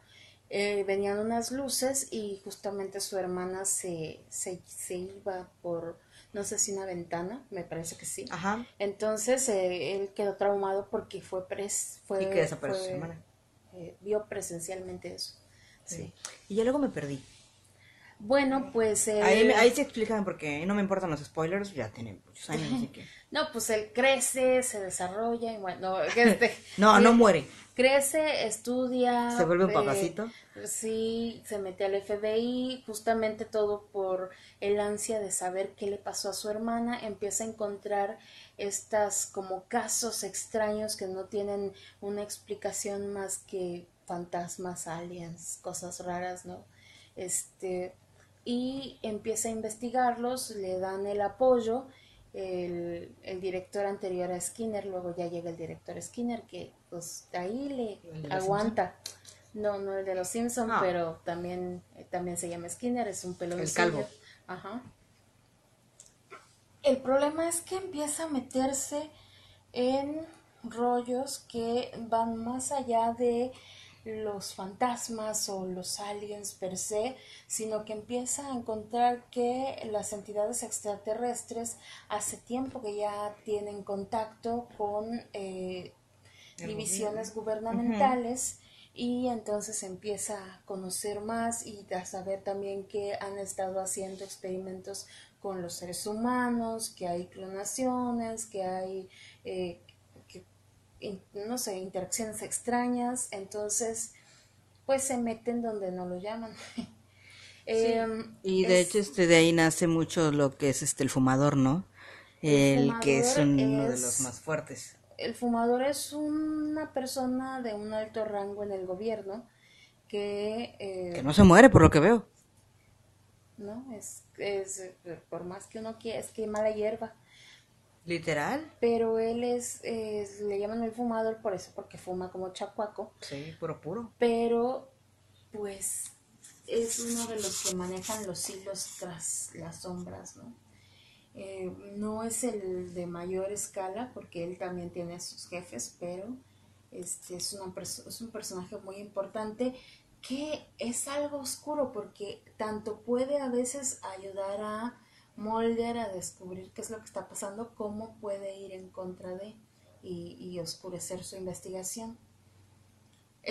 eh, venían unas luces y justamente su hermana se, se, se iba por, no sé si una ventana, me parece que sí. Ajá. Entonces eh, él quedó traumado porque fue pres, fue, Y que desapareció fue, su hermana. eh, vio presencialmente eso. Sí. Y ya luego me perdí. Bueno, pues él, Ahí, ahí se explican porque no me importan los spoilers, ya tienen muchos años, así que... no, pues él crece, se desarrolla y bueno, este, No, no muere. Crece, estudia, Se vuelve un eh, papacito. Sí, se mete al FBI, justamente todo por el ansia de saber qué le pasó a su hermana, empieza a encontrar estas como casos extraños que no tienen una explicación más que fantasmas, aliens, cosas raras, ¿no? Este, y empieza a investigarlos, le dan el apoyo, el, el director anterior a Skinner, luego ya llega el director Skinner, que pues ahí ¿El de le aguanta. No, no el de los Simpsons, Ah. pero también, eh, también se llama Skinner, es un peloncillo. El calvo. Ajá. El problema es que empieza a meterse en rollos que van más allá de los fantasmas o los aliens per se, sino que empieza a encontrar que las entidades extraterrestres hace tiempo que ya tienen contacto con eh, divisiones gubernamentales y entonces empieza a conocer más y a saber también que han estado haciendo experimentos con los seres humanos, que hay clonaciones, que hay, eh, no sé, interacciones extrañas, entonces pues se meten donde no lo llaman. Em, y de hecho este de ahí nace mucho lo que es este el fumador, ¿no? El, que es uno de los más fuertes. El fumador es una persona de un alto rango en el gobierno que... Eh, que no se muere por lo que veo. No, es, es por más que uno quiera, es que mala hierba. Literal. Pero él es, le llaman el fumador por eso, porque fuma como chacuaco. Sí, puro puro. Pero, pues, es uno de los que manejan los hilos tras las sombras, ¿no? Eh, no es el de mayor escala, porque él también tiene sus jefes, pero este es, una es un personaje muy importante que es algo oscuro, porque tanto puede a veces ayudar a Mulder a descubrir qué es lo que está pasando, cómo puede ir en contra de y, oscurecer su investigación.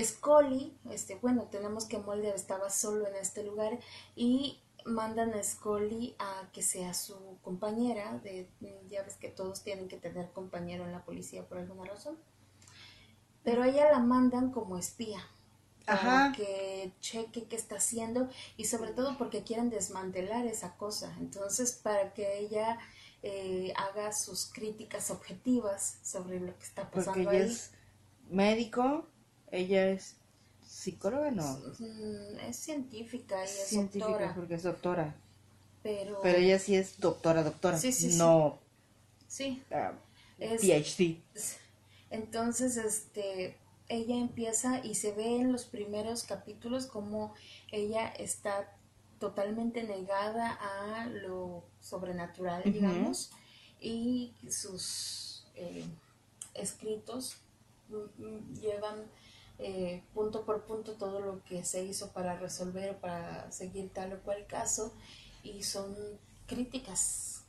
Scully, este, bueno, tenemos que Mulder estaba solo en este lugar y mandan a Scully a que sea su compañera, de, ya ves que todos tienen que tener compañero en la policía por alguna razón, pero ella la mandan como espía para que cheque qué está haciendo y sobre todo porque quieren desmantelar esa cosa. Entonces, para que ella eh, haga sus críticas objetivas sobre lo que está pasando porque ella es médico, ella es psicóloga, no. Mm, es científica, ella es científica doctora. porque es doctora. Pero, pero ella sí es doctora, doctora. Sí, sí, no. Sí. Ah, PhD. Entonces, este, ella empieza y se ve en los primeros capítulos como ella está totalmente negada a lo sobrenatural, digamos, y sus eh, escritos mm, mm, llevan eh, punto por punto todo lo que se hizo para resolver o para seguir tal o cual caso y son críticas,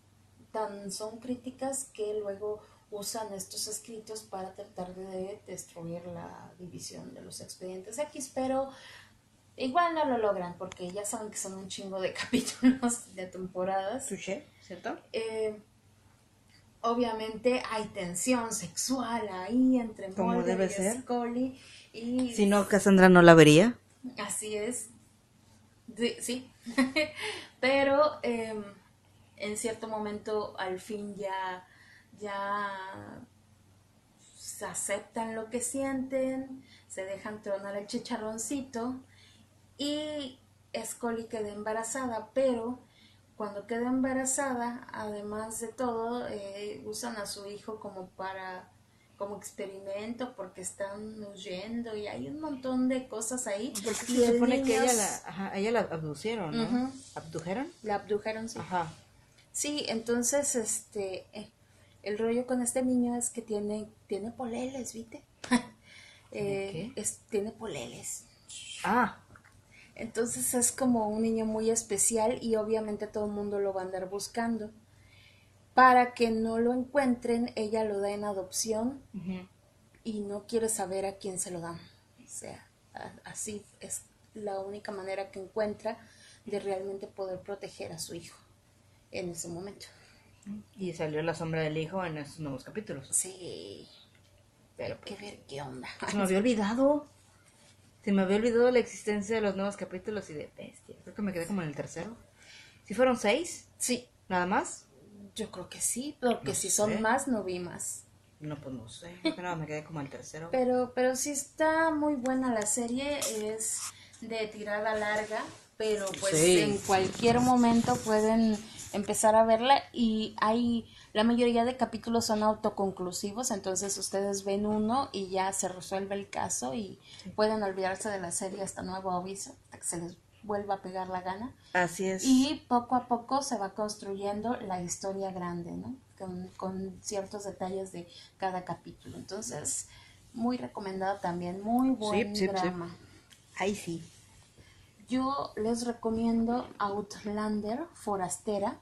tan son críticas que luego usan estos escritos para tratar de destruir la división de los expedientes X, pero igual no lo logran porque ya saben que son un chingo de capítulos de temporadas. ¿cierto? Eh, obviamente hay tensión sexual ahí entre Como debe y ser. Scully y si no Cassandra no la vería. Así es. Sí, pero em, en cierto momento al fin ya ya se aceptan lo que sienten, se dejan tronar el chicharroncito y Scully queda embarazada, pero cuando queda embarazada, además de todo, eh, usan a su hijo como para como experimento porque están huyendo y hay un montón de cosas ahí. Porque se supone que ella la, ajá, ella la abducieron, ¿no? ¿Abdujeron? La abdujeron, sí. Ajá. Sí, entonces, este, eh, el rollo con este niño es que tiene, tiene poleles, ¿viste? eh, es, tiene poleles. Ah. Entonces es como un niño muy especial y obviamente todo el mundo lo va a andar buscando. Para que no lo encuentren, ella lo da en adopción y no quiere saber a quién se lo dan. O sea, así es la única manera que encuentra de realmente poder proteger a su hijo en ese momento. Y salió La Sombra del Hijo en estos nuevos capítulos. Sí. Pero que ver qué onda. Se me había olvidado. Se me había olvidado la existencia de los nuevos capítulos y de bestia. Creo que me quedé como en el tercero. ¿Si fueron seis? Sí. ¿Nada más? Yo creo que sí, porque si son más, no vi más. No, pues no sé. No, me quedé como el tercero. Pero, pero sí está muy buena la serie. Es de tirada larga, pero pues en cualquier momento pueden empezar a verla y hay la mayoría de capítulos son autoconclusivos, entonces ustedes ven uno y ya se resuelve el caso y pueden olvidarse de la serie hasta nuevo aviso, hasta que se les vuelva a pegar la gana. Así es. Y poco a poco se va construyendo la historia grande, ¿no? Con, ciertos detalles de cada capítulo. Entonces, muy recomendado también, muy buen drama. Ahí sí. Yo les recomiendo Outlander, Forastera.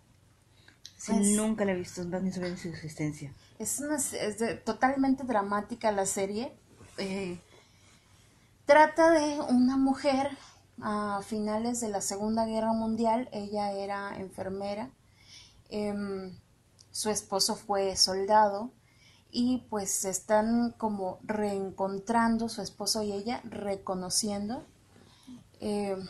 nunca la he visto, ni sabía de su existencia. Es, una, es totalmente dramática la serie. Eh, Trata de una mujer a finales de la Segunda Guerra Mundial, ella era enfermera, em, su esposo fue soldado y pues se están como reencontrando su esposo y ella, reconociendo, em,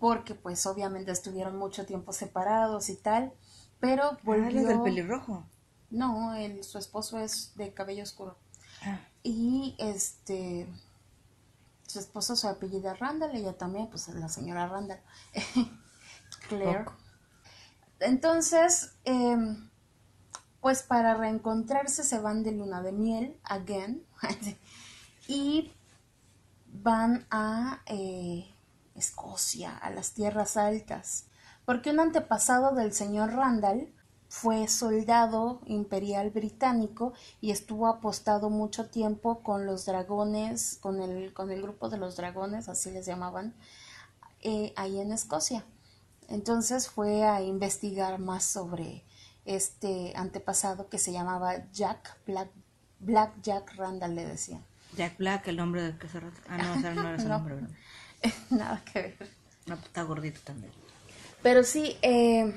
porque pues obviamente estuvieron mucho tiempo separados y tal, pero Ah, volvió... la del pelirrojo. No, el, su esposo es de cabello oscuro. Ah. Y este, su esposo su apellida Randall, ella también, pues la señora Randall. Claire. Poco. Entonces, em, pues para reencontrarse se van de luna de miel, again, y van a eh, Escocia, a las tierras altas, porque un antepasado del señor Randall fue soldado imperial británico y estuvo apostado mucho tiempo con los dragones, con el, con el grupo de los dragones, así les llamaban, eh, ahí en Escocia. Entonces fue a investigar más sobre este antepasado que se llamaba Jack Black, Black Jack Randall, le decían. Jack Black, el nombre de que se Ah, no, no era No. nombre, ¿verdad? Nada que ver. No, pues, está gordito también. Pero sí, eh,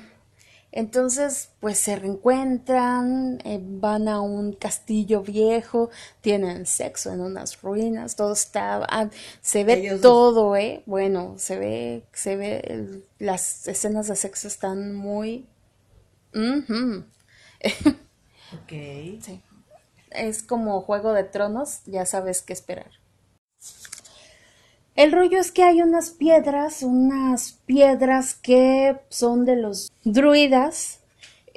entonces pues se reencuentran, eh, van a un castillo viejo, tienen sexo en unas ruinas, todo está, ah, se ve Ellos todo, eh, bueno, se ve, se ve, el- las escenas de sexo están muy, ujú. Ok. Sí. Es como Juego de Tronos, ya sabes qué esperar. El rollo es que hay unas piedras, unas piedras que son de los druidas,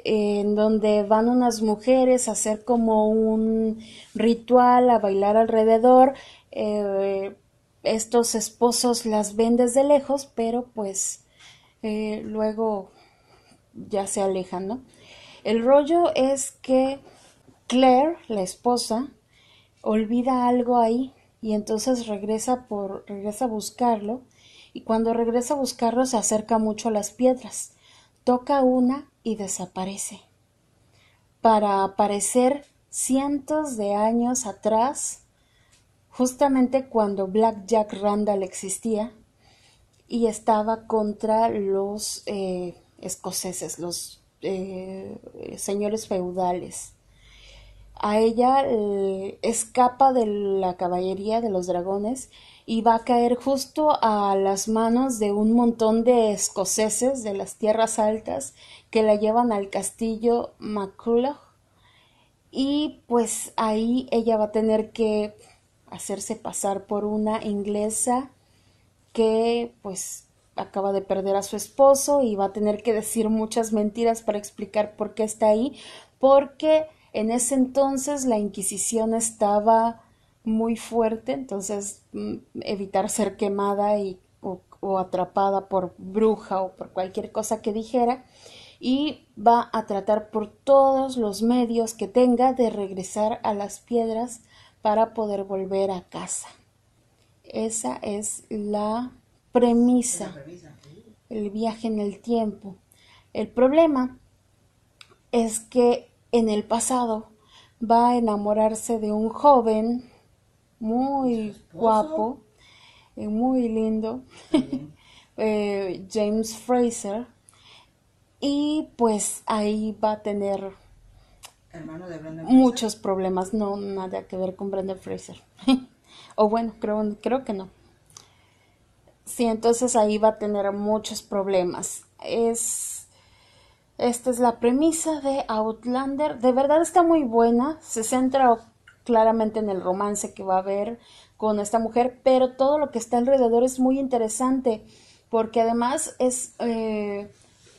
en donde van unas mujeres a hacer como un ritual, a bailar alrededor. Eh, estos esposos las ven desde lejos, pero pues eh, luego ya se alejan, ¿no? El rollo es que Claire, la esposa, olvida algo ahí y entonces regresa por regresa a buscarlo y cuando regresa a buscarlo se acerca mucho a las piedras. Toca una y desaparece. Para aparecer cientos de años atrás, justamente cuando Black Jack Randall existía y estaba contra los eh, escoceses, los eh, señores feudales. A ella escapa de la caballería de los dragones y va a caer justo a las manos de un montón de escoceses de las tierras altas que la llevan al castillo MacCulloch y pues ahí ella va a tener que hacerse pasar por una inglesa que pues acaba de perder a su esposo y va a tener que decir muchas mentiras para explicar por qué está ahí, porque en ese entonces la Inquisición estaba muy fuerte, entonces mm, evitar ser quemada y, o, o atrapada por bruja o por cualquier cosa que dijera, y va a tratar por todos los medios que tenga de regresar a las piedras para poder volver a casa. Esa es la premisa, el viaje en el tiempo. El problema es que en el pasado va a enamorarse de un joven muy guapo, eh, muy lindo, eh, James Fraser, y pues ahí va a tener Hermano de Brandon muchos problemas, no nada que ver con Brenda Fraser. o bueno, creo, creo que no. Sí, entonces ahí va a tener muchos problemas. Es esta es la premisa de Outlander. De verdad está muy buena. Se centra claramente en el romance que va a haber con esta mujer, pero todo lo que está alrededor es muy interesante porque además es eh,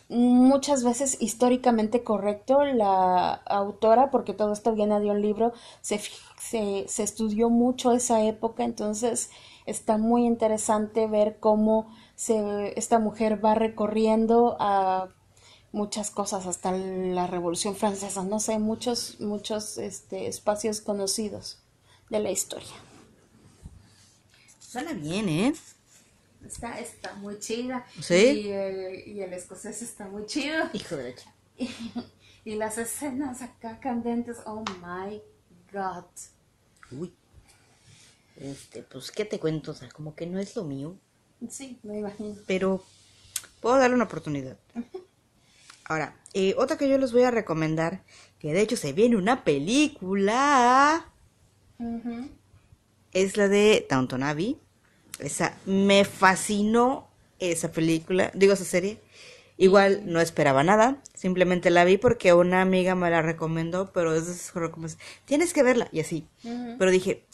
muchas veces históricamente correcto la autora, porque todo esto viene de un libro, se, se, se estudió mucho esa época, entonces está muy interesante ver cómo se, esta mujer va recorriendo a muchas cosas hasta la Revolución Francesa, no sé, muchos, muchos este, espacios conocidos de la historia. Suena bien, ¿eh? Está, está muy chida. ¿Sí? Y el, y el escocés está muy chido. Hijo de la Y, y las escenas acá candentes, oh my god. Uy. este, pues, ¿qué te cuento? O sea, como que no es lo mío, Sí, me imagino. pero puedo darle una oportunidad. Ahora, eh, otra que yo les voy a recomendar, que de hecho se viene una película, es la de Downton Abbey. Esa, me fascinó esa película, digo esa serie. Igual no esperaba nada, simplemente la vi porque una amiga me la recomendó, pero es como tienes que verla y así. Pero dije,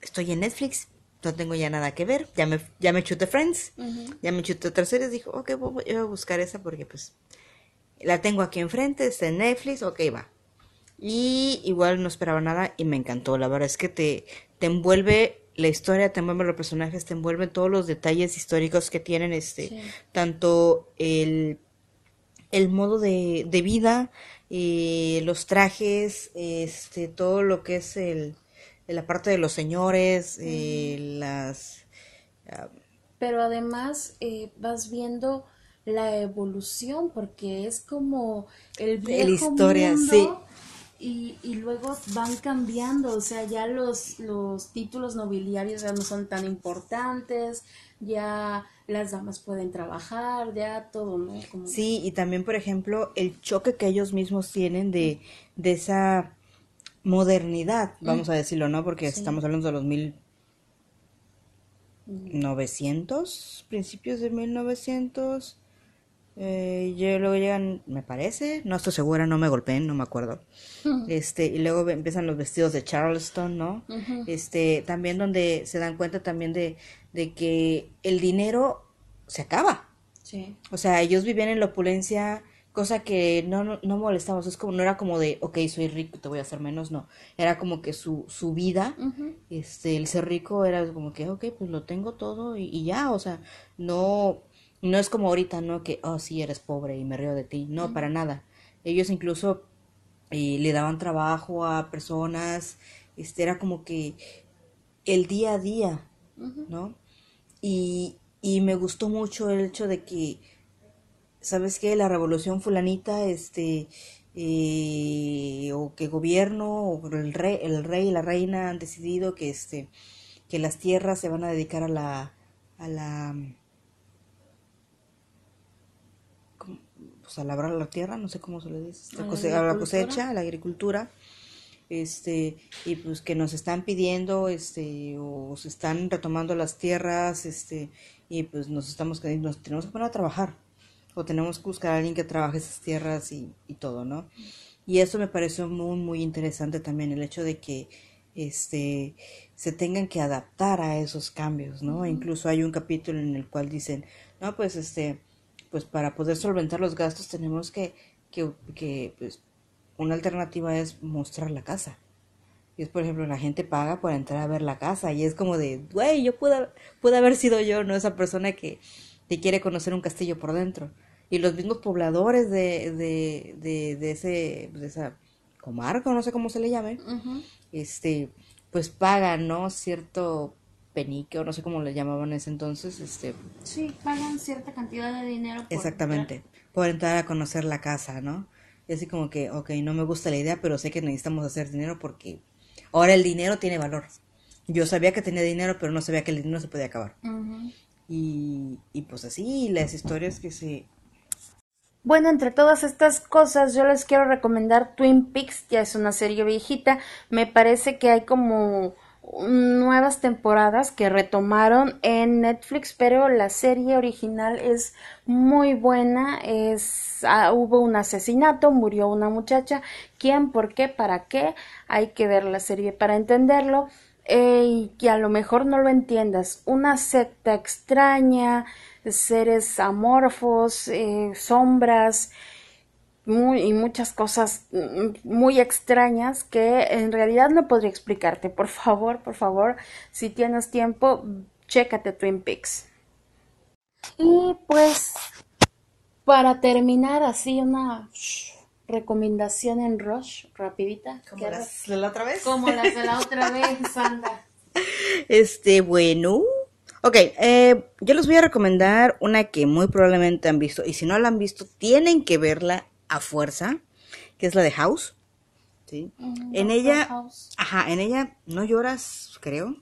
estoy en Netflix, no tengo ya nada que ver, ya me, ya me chuté Friends, ya me chuté otras series, dijo, ok, voy voy a buscar esa porque pues la tengo aquí enfrente, está en Netflix, ok, va. Y igual no esperaba nada y me encantó, la verdad es que te, te envuelve la historia, te envuelve los personajes, te envuelven todos los detalles históricos que tienen, este, Sí. tanto el, el modo de, de vida, eh, los trajes, este, todo lo que es el, la parte de los señores, eh, las... ah, Pero además eh, vas viendo la evolución porque es como el viejo historia, mundo sí. y, y luego van cambiando, o sea, ya los, los títulos nobiliarios ya no son tan importantes, ya las damas pueden trabajar, ya todo, ¿no? Como- Sí, y también, por ejemplo, el choque que ellos mismos tienen de, de esa modernidad, vamos a decirlo, ¿no? Porque Sí. estamos hablando de los mil novecientos, principios de mil novecientos. Eh, y luego llegan, me parece, no estoy segura, no me golpeen, no me acuerdo. Este, y luego empiezan los vestidos de Charleston, ¿no? Este, también donde se dan cuenta también de, de que el dinero se acaba. Sí. O sea, ellos vivían en la opulencia, cosa que no, no, no molestamos. Es como, no era como de, ok, soy rico, te voy a hacer menos, no. Era como que su, su vida, este, el ser rico era como que, ok, pues lo tengo todo y, y ya, o sea, no, no es como ahorita, ¿no? Que, oh, sí, eres pobre y me río de ti. No, para nada. Ellos incluso eh, le daban trabajo a personas, este, era como que el día a día. ¿no? Y, y me gustó mucho el hecho de que, ¿sabes qué? La revolución fulanita, este, eh, o que gobierno, o el rey, el rey y la reina han decidido que, este, que las tierras se van a dedicar a la, a la, ¿cómo? Pues a labrar la tierra, no sé cómo se le dice, ¿A la cose- a la agricultura? cosecha, a la agricultura, este, y pues que nos están pidiendo, este, o se están retomando las tierras, este, y pues nos estamos, nos tenemos que poner a trabajar, o tenemos que buscar a alguien que trabaje esas tierras y, y todo, ¿no? Y eso me pareció muy, muy interesante también, el hecho de que, este, se tengan que adaptar a esos cambios, ¿no? Incluso hay un capítulo en el cual dicen, no, pues, este, pues para poder solventar los gastos tenemos que, que, que pues, una alternativa es mostrar la casa. Y es, por ejemplo, la gente paga por entrar a ver la casa y es como de, güey, yo pude, pude haber sido yo, ¿no? Esa persona que, que quiere conocer un castillo por dentro. Y los mismos pobladores de, de, de, de ese, de esa comarca, no sé cómo se le llame, este, pues pagan, ¿no? Cierto penique, o no sé cómo le llamaban en ese entonces, este, Sí, pagan cierta cantidad de dinero por Exactamente, por entrar a conocer la casa, ¿no? Y así como que, ok, no me gusta la idea, pero sé que necesitamos hacer dinero porque ahora el dinero tiene valor. Yo sabía que tenía dinero, pero no sabía que el dinero se podía acabar. Y, y pues así, las historias que se... Bueno, entre todas estas cosas, yo les quiero recomendar Twin Peaks, ya es una serie viejita. Me parece que hay como nuevas temporadas que retomaron en Netflix, pero la serie original es muy buena. Es ah, hubo un asesinato, murió una muchacha. ¿Quién? ¿Por qué? ¿Para qué? Hay que ver la serie para entenderlo. Y que a lo mejor no lo entiendas. Una secta extraña, seres amorfos, eh, sombras muy, y muchas cosas mm, muy extrañas que en realidad no podría explicarte. Por favor, por favor, si tienes tiempo, chécate Twin Peaks. Y pues, para terminar, así una recomendación en Rush, rapidita. ¿Qué re- de la otra vez? Como las de la otra vez, anda. Este, bueno. Ok, eh, yo les voy a recomendar una que muy probablemente han visto, y si no la han visto, tienen que verla a fuerza, que es la de House. ¿sí? Mm, En ella, House. ajá, en ella no lloras, creo.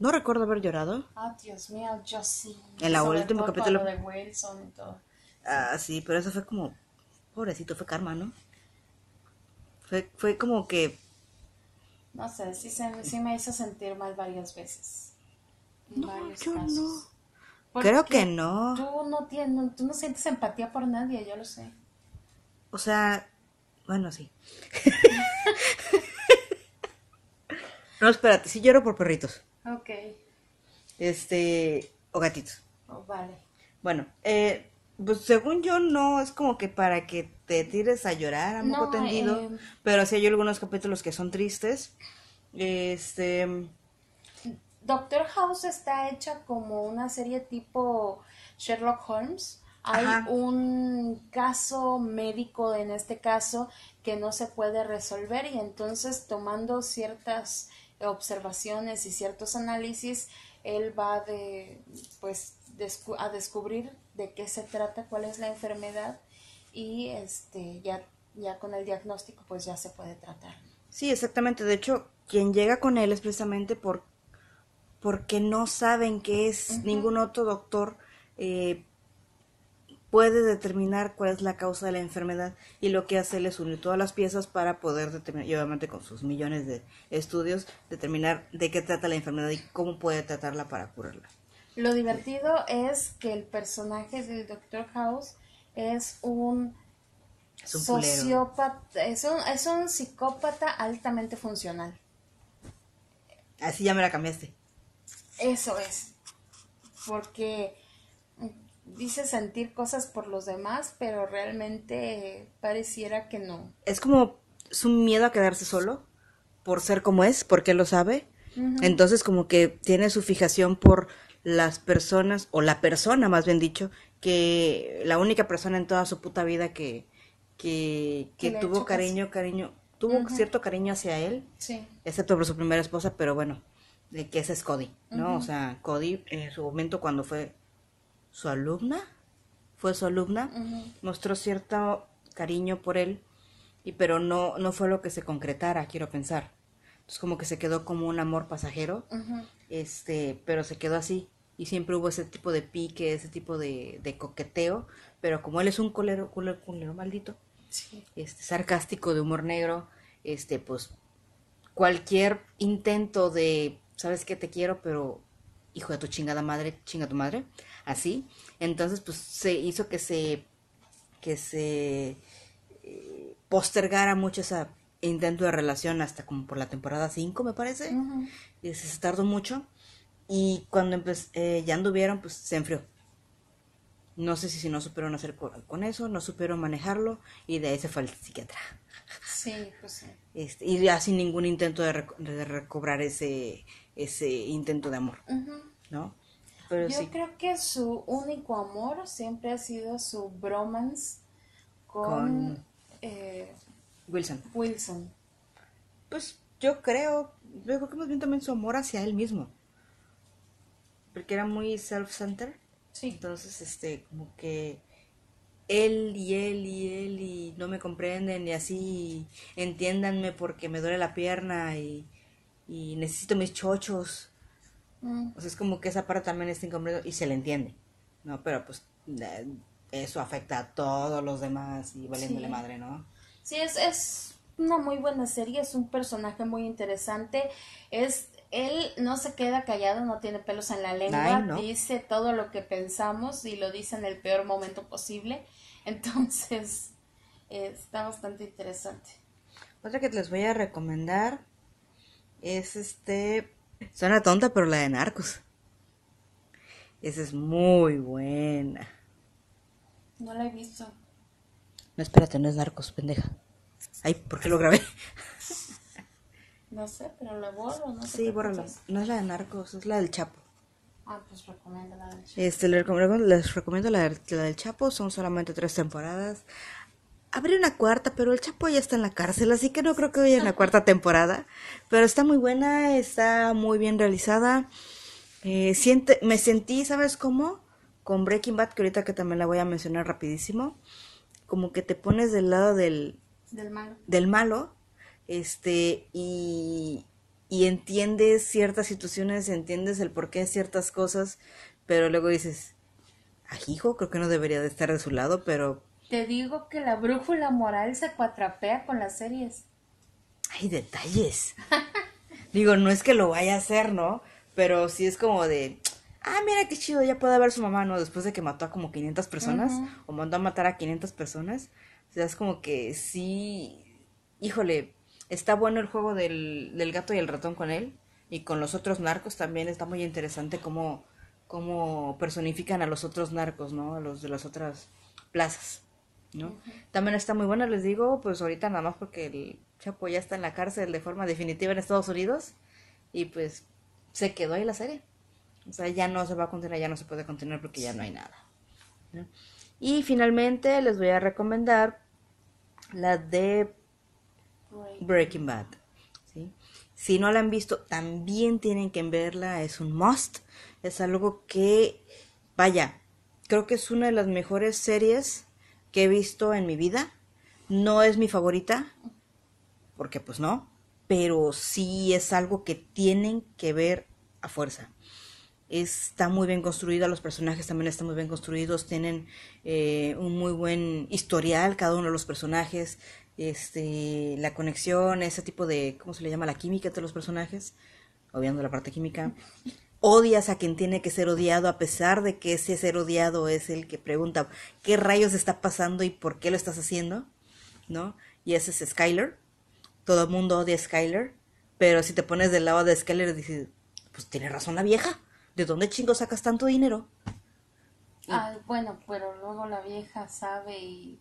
No recuerdo haber llorado. Ah, Dios mío, yo sí. En la Sobre último capítulo. lo de Wilson y todo. Ah, sí, pero eso fue como, pobrecito, fue karma, ¿no? Fue, fue como que, No sé, sí, se, sí me hizo sentir mal varias veces. En no, yo casos. no. Porque Creo que no. Tú no, tienes, tú no sientes empatía por nadie, yo lo sé. O sea, bueno, sí. no, espérate, sí lloro por perritos. Ok, Este, o gatitos. oh, vale. Bueno, eh, pues según yo no es como que para que te tires a llorar a moco No, tendido, eh, pero sí hay algunos capítulos que son tristes. Este, Doctor House está hecha como una serie tipo Sherlock Holmes. Hay Ajá. un caso médico en este caso que no se puede resolver y entonces tomando ciertas observaciones y ciertos análisis, él va de, pues, descu- a descubrir de qué se trata, cuál es la enfermedad y este ya, ya con el diagnóstico pues ya se puede tratar. sí, exactamente. De hecho, quien llega con él es precisamente por porque no saben que es ningún otro doctor eh, puede determinar cuál es la causa de la enfermedad y lo que hace es unir todas las piezas para poder determinar, y obviamente con sus millones de estudios, determinar de qué trata la enfermedad y cómo puede tratarla para curarla. Lo divertido es que el personaje del Dr. House es un, Es un sociópata, es un, es un psicópata altamente funcional. Así ya me la cambiaste. Eso es. Porque dice sentir cosas por los demás, pero realmente pareciera que no. Es como su miedo a quedarse solo por ser como es, porque él lo sabe. Entonces como que tiene su fijación por las personas, o la persona más bien dicho, que la única persona en toda su puta vida que, que, tuvo cariño, cariño, tuvo cierto cariño hacia él, Sí. excepto por su primera esposa, pero bueno, de que esa es Cody, ¿no? O sea, Cody en su momento cuando fue su alumna, fue su alumna, mostró cierto cariño por él, y pero no, no fue lo que se concretara, quiero pensar. Entonces como que se quedó como un amor pasajero, este, pero se quedó así. Y siempre hubo ese tipo de pique, ese tipo de, de coqueteo, pero como él es un colero, culero, culero maldito, Sí. este, sarcástico, de humor negro, este, pues cualquier intento de, sabes que te quiero, pero hijo de tu chingada madre, chinga tu madre, así, entonces pues se hizo que se, que se eh, postergara mucho ese intento de relación hasta como por la temporada 5 me parece, Ujú. y se tardó mucho, y cuando eh, ya anduvieron, pues se enfrió. No sé si, si no supieron hacer co- con eso, no supieron manejarlo y de ahí se fue al psiquiatra. Sí, pues sí. Este, y ya sin ningún intento de, reco- de recobrar ese, ese intento de amor. ¿no? Pero Yo sí, creo que su único amor siempre ha sido su bromance con, Con- eh, Wilson. Wilson. Pues yo creo, yo creo que más bien también su amor hacia él mismo. Porque era muy self-centered. Sí. Entonces, este, como que él y él y él y no me comprenden y así, entiéndanme porque me duele la pierna y, y necesito mis chochos. Mm, O sea, es como que esa parte también está incompleta y se le entiende, ¿no? Pero pues eso afecta a todos los demás y valiéndole Sí. madre, ¿no? Sí, es, es una muy buena serie, es un personaje muy interesante. Es, él no se queda callado, no tiene pelos en la lengua, Ay, no. dice todo lo que pensamos y lo dice en el peor momento posible. Entonces, eh, está bastante interesante. Otra que les voy a recomendar es este. Suena tonta, pero la de Narcos. Esa es muy buena. No la he visto. No, espérate, no es Narcos, pendeja. Ay, ¿por qué lo grabé? No sé, pero la borro, no Sí, piensas. No es la de Narcos, es la del Chapo. Ah, pues recomiéndala. de hecho. Este, les recomiendo, les recomiendo la, la del Chapo, son solamente tres temporadas. Habría una cuarta, pero el Chapo ya está en la cárcel, así que no creo que vaya en la cuarta temporada. Pero está muy buena, está muy bien realizada. Eh, siente, me sentí, ¿sabes cómo? Con Breaking Bad, que ahorita que también la voy a mencionar rapidísimo. Como que te pones del lado del, Del malo. del malo, este, y, y entiendes ciertas situaciones, entiendes el porqué de ciertas cosas, pero luego dices, hijo, creo que no debería de estar de su lado, pero... Te digo que la brújula moral se cuatrapea con las series. Hay detalles. Digo, no es que lo vaya a hacer, ¿no? Pero sí es como de, ah, mira qué chido, ya puede ver su mamá, ¿no? Después de que mató a como 500 personas, o mandó a matar a 500 personas. O sea, es como que sí, híjole, está bueno el juego del, del gato y el ratón con él. Y con los otros narcos también está muy interesante cómo, cómo personifican a los otros narcos, ¿no? A los de las otras plazas, ¿no? También está muy buena, les digo, pues ahorita nada más porque el Chapo ya está en la cárcel de forma definitiva en Estados Unidos y pues se quedó ahí la serie. O sea, ya no se va a continuar, ya no se puede continuar porque ya no hay nada. Y finalmente les voy a recomendar la de Breaking Bad. Si no la han visto, también tienen que verla, es un must. Es algo que, vaya, creo que es una de las mejores series que he visto en mi vida. No es mi favorita, porque pues no, pero sí es algo que tienen que ver a fuerza. Está muy bien construida, los personajes también están muy bien construidos, tienen eh, un muy buen historial cada uno de los personajes, este, la conexión, ese tipo de, ¿cómo se le llama? La química entre los personajes, obviando la parte química. Odias a quien tiene que ser odiado a pesar de que ese ser odiado es el que pregunta qué rayos está pasando y por qué lo estás haciendo, ¿no? Y ese es Skyler. Todo el mundo odia a Skyler, pero si te pones del lado de Skyler dices, pues tiene razón la vieja. ¿De dónde chingo sacas tanto dinero? Ah, bueno, pero luego la vieja sabe y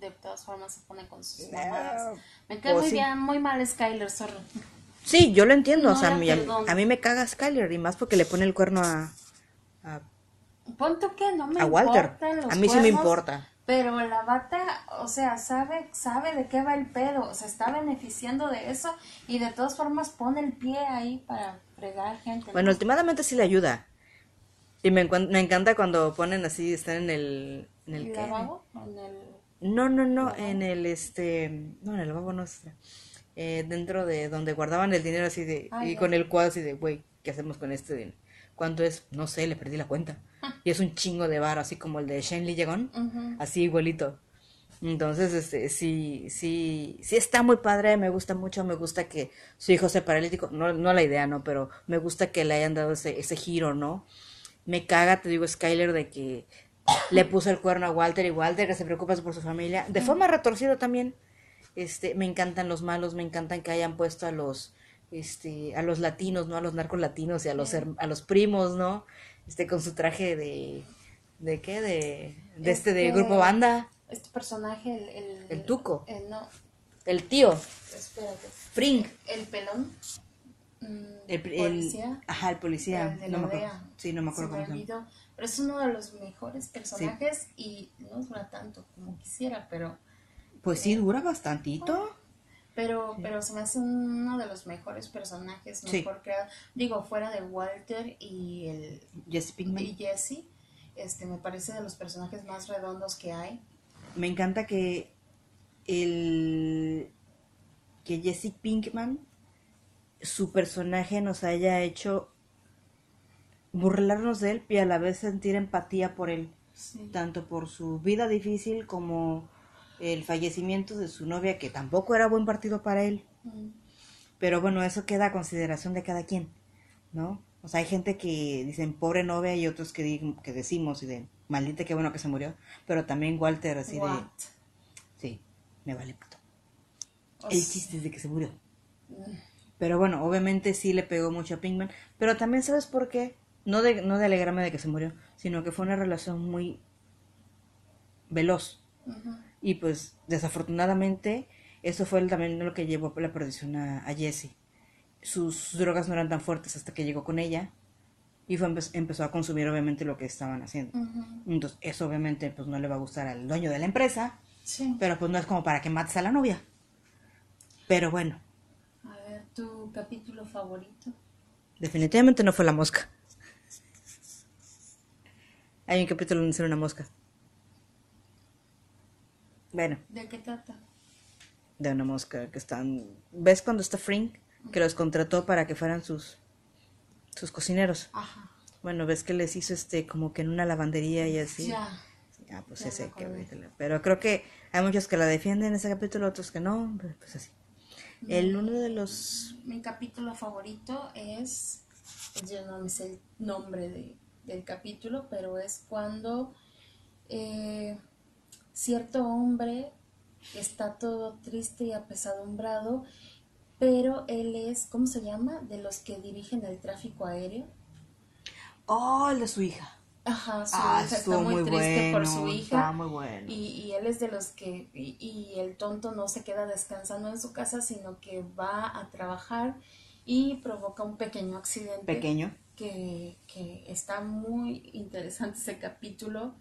de todas formas se pone con sus mamadas. Me cae muy bien, muy mal Skyler, sorry. Sí, yo lo entiendo, o sea, a mí, a mí, me caga Skyler y más porque le pone el cuerno a... a Punto que no me a Walter. a mí sí me importa. Pero la bata, o sea, sabe, sabe de qué va el pedo, se está beneficiando de eso y de todas formas pone el pie ahí para fregar gente. Bueno, últimamente sí le ayuda. Y me, me encanta cuando ponen así, están en el... ¿En el, lavabo? ¿En el... No, no, no, en el, este... No, en el lavabo no está. Eh, dentro de donde guardaban el dinero así de... y con el cuadro así de, güey, ¿qué hacemos con este dinero? ¿Cuánto es? No sé, le perdí la cuenta. Y es un chingo de bar, así como el de Shane Lee así igualito. Entonces, este, sí, sí, sí está muy padre, me gusta mucho, me gusta que su hijo sea paralítico, no, no la idea, ¿no? Pero me gusta que le hayan dado ese, ese giro, ¿no? Me caga, te digo, Skyler, de que le puso el cuerno a Walter y Walter que se preocupa por su familia, de forma retorcida también. Este, me encantan los malos, me encantan que hayan puesto a los, este, a los latinos, ¿no? A los narcos latinos y a los, a los primos, ¿no? Este, con su traje de, ¿de qué? De, de este, de grupo banda. Este personaje, el... El, el tuco. El, no. El tío. Espérate. Frink. El pelón. Mm, el, policía. Ajá, el policía. no me acuerdo. Sí, no me acuerdo cómo se llama. Pero es uno de los mejores personajes y no dura tanto como quisiera, pero... Pues sí, dura bastantito. Pero, pero se me hace uno de los mejores personajes, mejor digo, fuera de Walter y el Jesse Pinkman. Y Jesse, este, me parece de los personajes más redondos que hay. Me encanta que el que Jesse Pinkman, su personaje nos haya hecho burlarnos de él y a la vez sentir empatía por él, tanto por su vida difícil como el fallecimiento de su novia, que tampoco era buen partido para él. Pero bueno, eso queda a consideración de cada quien, ¿no? O sea, hay gente que dicen pobre novia y otros que, que decimos y de maldita qué bueno que se murió. Pero también Walter así de... Sí, me vale puto. El chiste es de que se murió. Mm. Pero bueno, obviamente sí le pegó mucho a Pinkman. Pero también sabes por qué. No de, no de alegrarme de que se murió, sino que fue una relación muy veloz. Y pues desafortunadamente eso fue también lo que llevó a la perdición a, Jesse. Sus drogas no eran tan fuertes hasta que llegó con ella y fue, empezó a consumir obviamente lo que estaban haciendo. Entonces eso obviamente pues no le va a gustar al dueño de la empresa, pero pues no es como para que mates a la novia. Pero bueno. A ver, ¿tu capítulo favorito? Definitivamente no fue la mosca. Hay un capítulo donde sale una mosca. Bueno. ¿De qué trata? De una mosca que están... ¿Ves cuando está Frink que los contrató para que fueran sus, sus cocineros. Ajá. Bueno, ves que les hizo este como que en una lavandería y así. Ya. Ah, pues Ya ese que. Pero creo que hay muchos que la defienden en ese capítulo, otros que no, pues así. El uno de los Mi capítulo favorito es, yo no me sé el nombre de- del capítulo, pero es cuando eh, cierto hombre está todo triste y apesadumbrado, pero él es, ¿cómo se llama? De los que dirigen el tráfico aéreo. Oh, el de su hija. Ajá, su Ah, hija está muy, muy triste por su hija. muy bueno. Y, y él es de los que, y, y el tonto no se queda descansando en su casa, sino que va a trabajar y provoca un pequeño accidente. Pequeño. Que, que está muy interesante ese capítulo.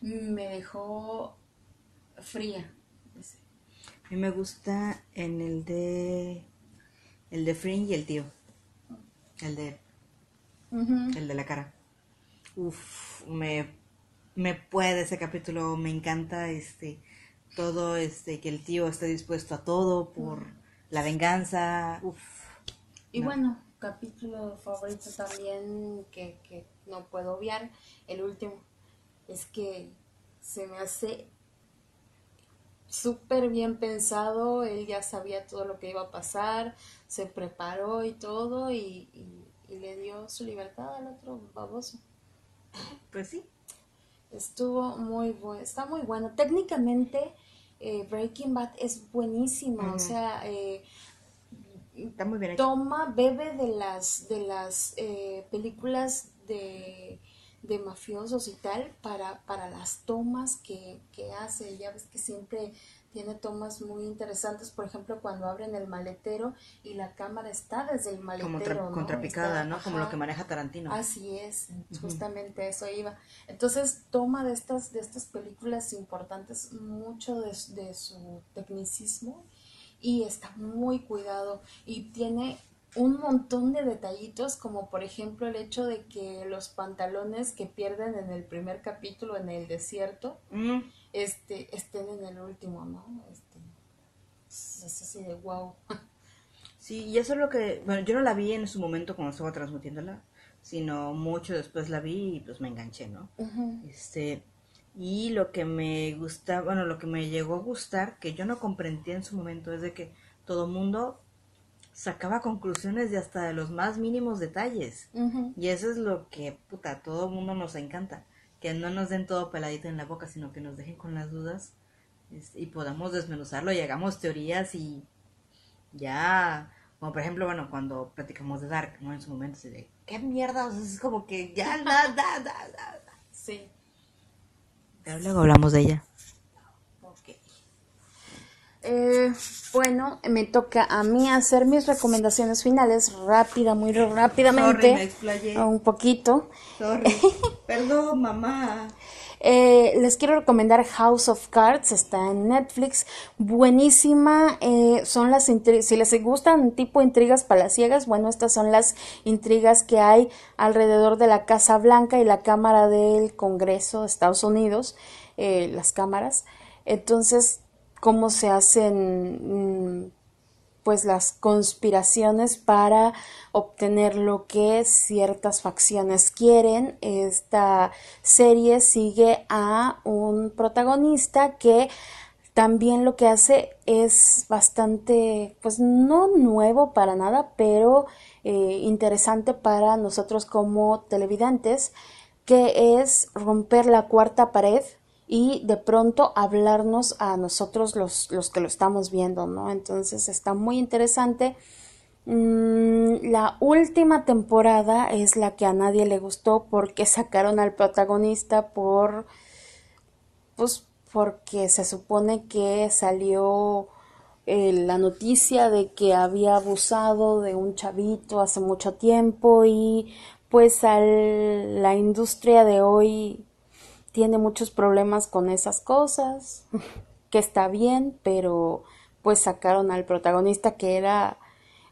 Me dejó fría. A mí me gusta en el de el de Fring y el tío. El de el de la cara. Uf, me me puede ese capítulo, me encanta este todo este que el tío esté dispuesto a todo por la venganza. Uf. Y No. bueno, capítulo favorito también que, que no puedo obviar, el último, es que se me hace súper bien pensado, él ya sabía todo lo que iba a pasar, se preparó y todo y, y- y le dio su libertad al otro baboso. Pues sí. Estuvo muy bueno, está muy bueno. Técnicamente, eh, Breaking Bad es buenísima, o sea, eh, Está muy bien hecho. toma, bebe de las, de las eh, películas de, de mafiosos y tal para, para las tomas que, que hace. Ya ves que siempre tiene tomas muy interesantes, por ejemplo, cuando abren el maletero y la cámara está desde el maletero, Como contrapicada, Está- ¿no? Como lo que maneja Tarantino. Así es, justamente eso iba. Entonces toma de estas, de estas películas importantes mucho de su tecnicismo y está muy cuidado y tiene un montón de detallitos como por ejemplo el hecho de que los pantalones que pierden en el primer capítulo en el desierto Mm, este estén en el último, ¿no? Este, es así de wow. Sí, y eso es lo que, bueno, yo no la vi en su momento cuando estaba transmitiéndola, sino mucho después la vi y pues me enganché, ¿no? Este, y lo que me gusta, bueno, lo que me llegó a gustar, que yo no comprendía en su momento, es de que todo mundo sacaba conclusiones de hasta de los más mínimos detalles. Y eso es lo que, puta, a todo mundo nos encanta. Que no nos den todo peladito en la boca, sino que nos dejen con las dudas y podamos desmenuzarlo y hagamos teorías y ya, como por ejemplo, bueno, cuando platicamos de Dark, ¿no? En su momento, así de, ¿qué mierda? O sea, es como que ya, da, da, da, da. Sí. Pero luego hablamos de ella. Eh, bueno, me toca a mí hacer mis recomendaciones finales rápida, muy rápidamente. Sorry, me explayé. Un poquito. Sorry. Perdón, mamá. Eh, les quiero recomendar House of Cards, está en Netflix, buenísima, eh, son las si les gustan tipo intrigas palaciegas, bueno, estas son las intrigas que hay alrededor de la Casa Blanca y la Cámara del Congreso de Estados Unidos, eh, las cámaras, entonces, cómo se hacen mm, pues las conspiraciones para obtener lo que ciertas facciones quieren. Esta serie sigue a un protagonista que también lo que hace es bastante, pues no nuevo para nada, pero eh, interesante para nosotros como televidentes, que es romper la cuarta pared y de pronto hablarnos a nosotros los, los que lo estamos viendo, ¿no? Entonces está muy interesante. Mm, la última temporada es la que a nadie le gustó porque sacaron al protagonista por, pues, porque se supone que salió eh, la noticia de que había abusado de un chavito hace mucho tiempo y pues al, la industria de hoy tiene muchos problemas con esas cosas, que está bien, pero pues sacaron al protagonista que era,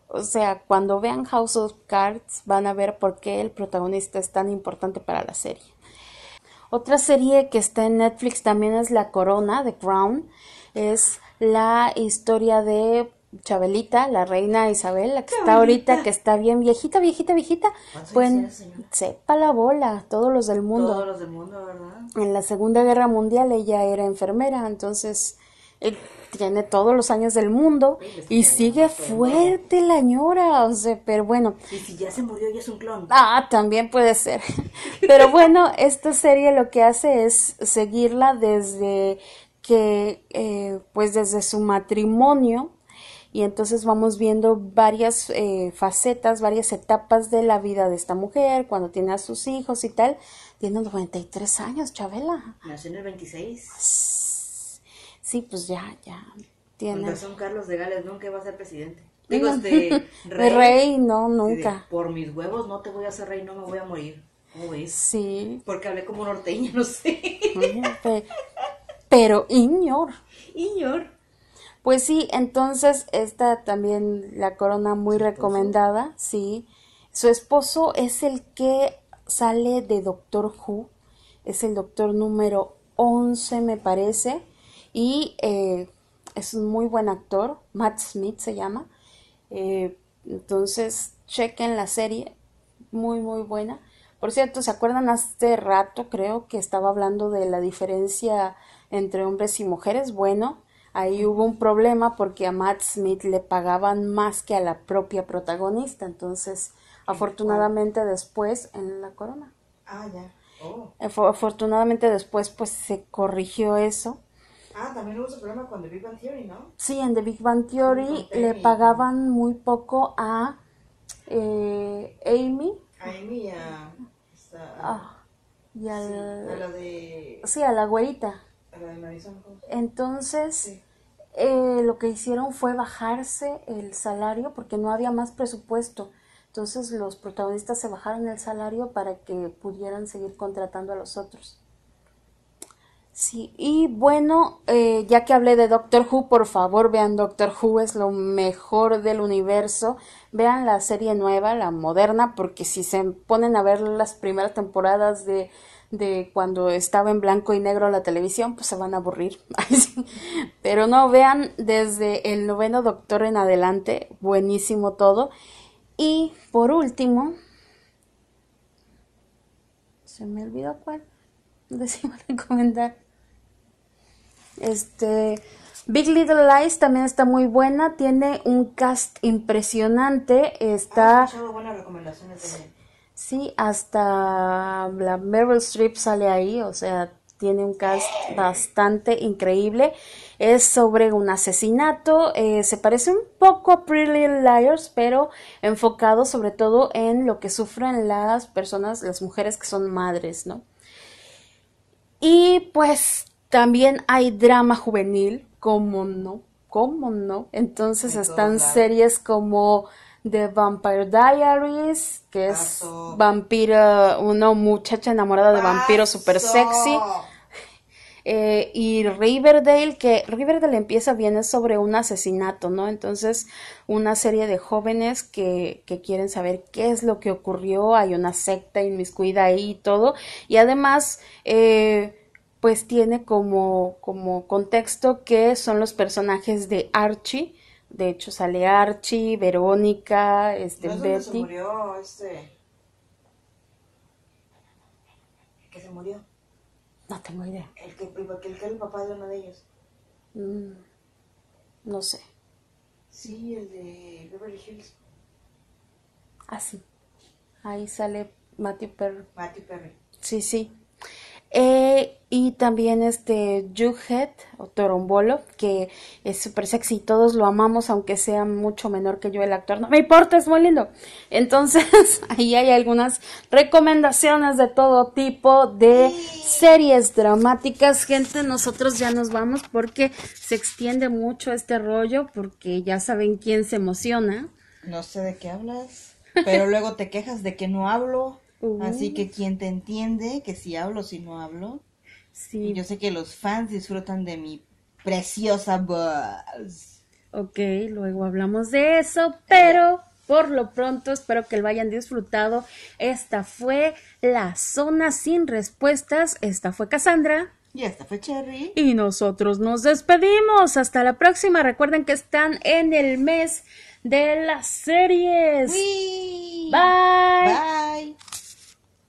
o sea, cuando vean House of Cards van a ver por qué el protagonista es tan importante para la serie. Otra serie que está en Netflix también es La Corona, The Crown. Es la historia de Chabelita, la reina Isabel, la que está ahorita, que está bien viejita, viejita, viejita, pues sepa la bola, todos los del mundo. Todos los del mundo, ¿verdad? En la Segunda Guerra Mundial ella era enfermera, entonces él tiene todos los años del mundo y sigue fuerte la ñora, o sea, pero bueno. Y si ya se murió, ya es un clon. Ah, también puede ser. Pero bueno, esta serie lo que hace es seguirla desde que, eh, pues desde su matrimonio, y entonces vamos viendo varias eh, facetas, varias etapas de la vida de esta mujer, cuando tiene a sus hijos y tal. Tiene 93 años, Chabela. Nació en el 26. Sí, pues ya, ya. Tiene. Con razón, Carlos de Gales nunca va a ser presidente. Digo, este, rey, rey no, nunca. por mis huevos no te voy a hacer rey, no me voy a morir. ¿Cómo ves? Sí. Porque hablé como norteña, no sé. Pero, Iñor. Iñor. Pues sí, entonces esta también la corona muy recomendada, sí. Su esposo es el que sale de Doctor Who, es el doctor número 11 me parece, y eh, es un muy buen actor, Matt Smith se llama. Eh, entonces, chequen la serie, muy muy buena. Por cierto, ¿se acuerdan hace rato creo que estaba hablando de la diferencia entre hombres y mujeres? Bueno, ahí hubo un problema porque a Matt Smith le pagaban más que a la propia protagonista. Entonces, afortunadamente después en la corona. Ah, ya. Oh. Afortunadamente después pues se corrigió eso. Ah, también hubo ese problema con The Big Bang Theory, ¿no? Sí, en The Big Bang Theory le pagaban muy poco a eh, Amy. A Amy y a... Ah, y a la de... Sí, a la güerita. A la de Marisol. Entonces, eh, lo que hicieron fue bajarse el salario porque no había más presupuesto. Entonces los protagonistas se bajaron el salario para que pudieran seguir contratando a los otros. Sí, y bueno, eh, ya que hablé de Doctor Who, por favor vean Doctor Who, es lo mejor del universo. Vean la serie nueva, la moderna, porque si se ponen a ver las primeras temporadas de de cuando estaba en blanco y negro la televisión, pues se van a aburrir. Pero no, vean desde el noveno doctor en adelante, buenísimo todo. Y por último, se me olvidó cuál, decimos recomendar. Este, Big Little Lies también está muy buena, tiene un cast impresionante, está... Ah, buenas recomendaciones también. Sí, hasta la Meryl Streep sale ahí, o sea, tiene un cast bastante increíble. Es sobre un asesinato, eh, se parece un poco a Pretty Little Liars, pero enfocado sobre todo en lo que sufren las personas, las mujeres que son madres, ¿no? Y pues también hay drama juvenil, ¿cómo no? ¿Cómo no? Entonces están series como The Vampire Diaries, que es vampiro, una muchacha enamorada de vampiro super sexy. Eh, y Riverdale, que Riverdale empieza bien, es sobre un asesinato, ¿no? Entonces, una serie de jóvenes que, que quieren saber qué es lo que ocurrió, hay una secta inmiscuida ahí y todo, y además, eh, pues tiene como, como contexto que son los personajes de Archie, de hecho, sale Archie, Verónica, este, ¿No Betty. se murió este? ¿Que se murió? No tengo idea. El que, el que era el papá de uno de ellos. Mm, no sé. Sí, el de Beverly Hills. Ah, sí. Ahí sale Matthew Perry. Matthew Perry. Sí, sí. Eh, y también este Jughead o Torombolo, que es súper sexy, todos lo amamos, aunque sea mucho menor que yo el actor. No me importa, es muy lindo. Entonces, ahí hay algunas recomendaciones de todo tipo de series dramáticas. Gente, nosotros ya nos vamos porque se extiende mucho este rollo, porque ya saben quién se emociona. No sé de qué hablas, pero luego te quejas de que no hablo. Así que quien te entiende, que si hablo, si no hablo. Sí. Yo sé que los fans disfrutan de mi preciosa voz. Ok, luego hablamos de eso, pero por lo pronto espero que lo hayan disfrutado. Esta fue la zona sin respuestas. Esta fue Cassandra. Y esta fue Cherry. Y nosotros nos despedimos. Hasta la próxima. Recuerden que están en el mes de las series. Bye. Bye.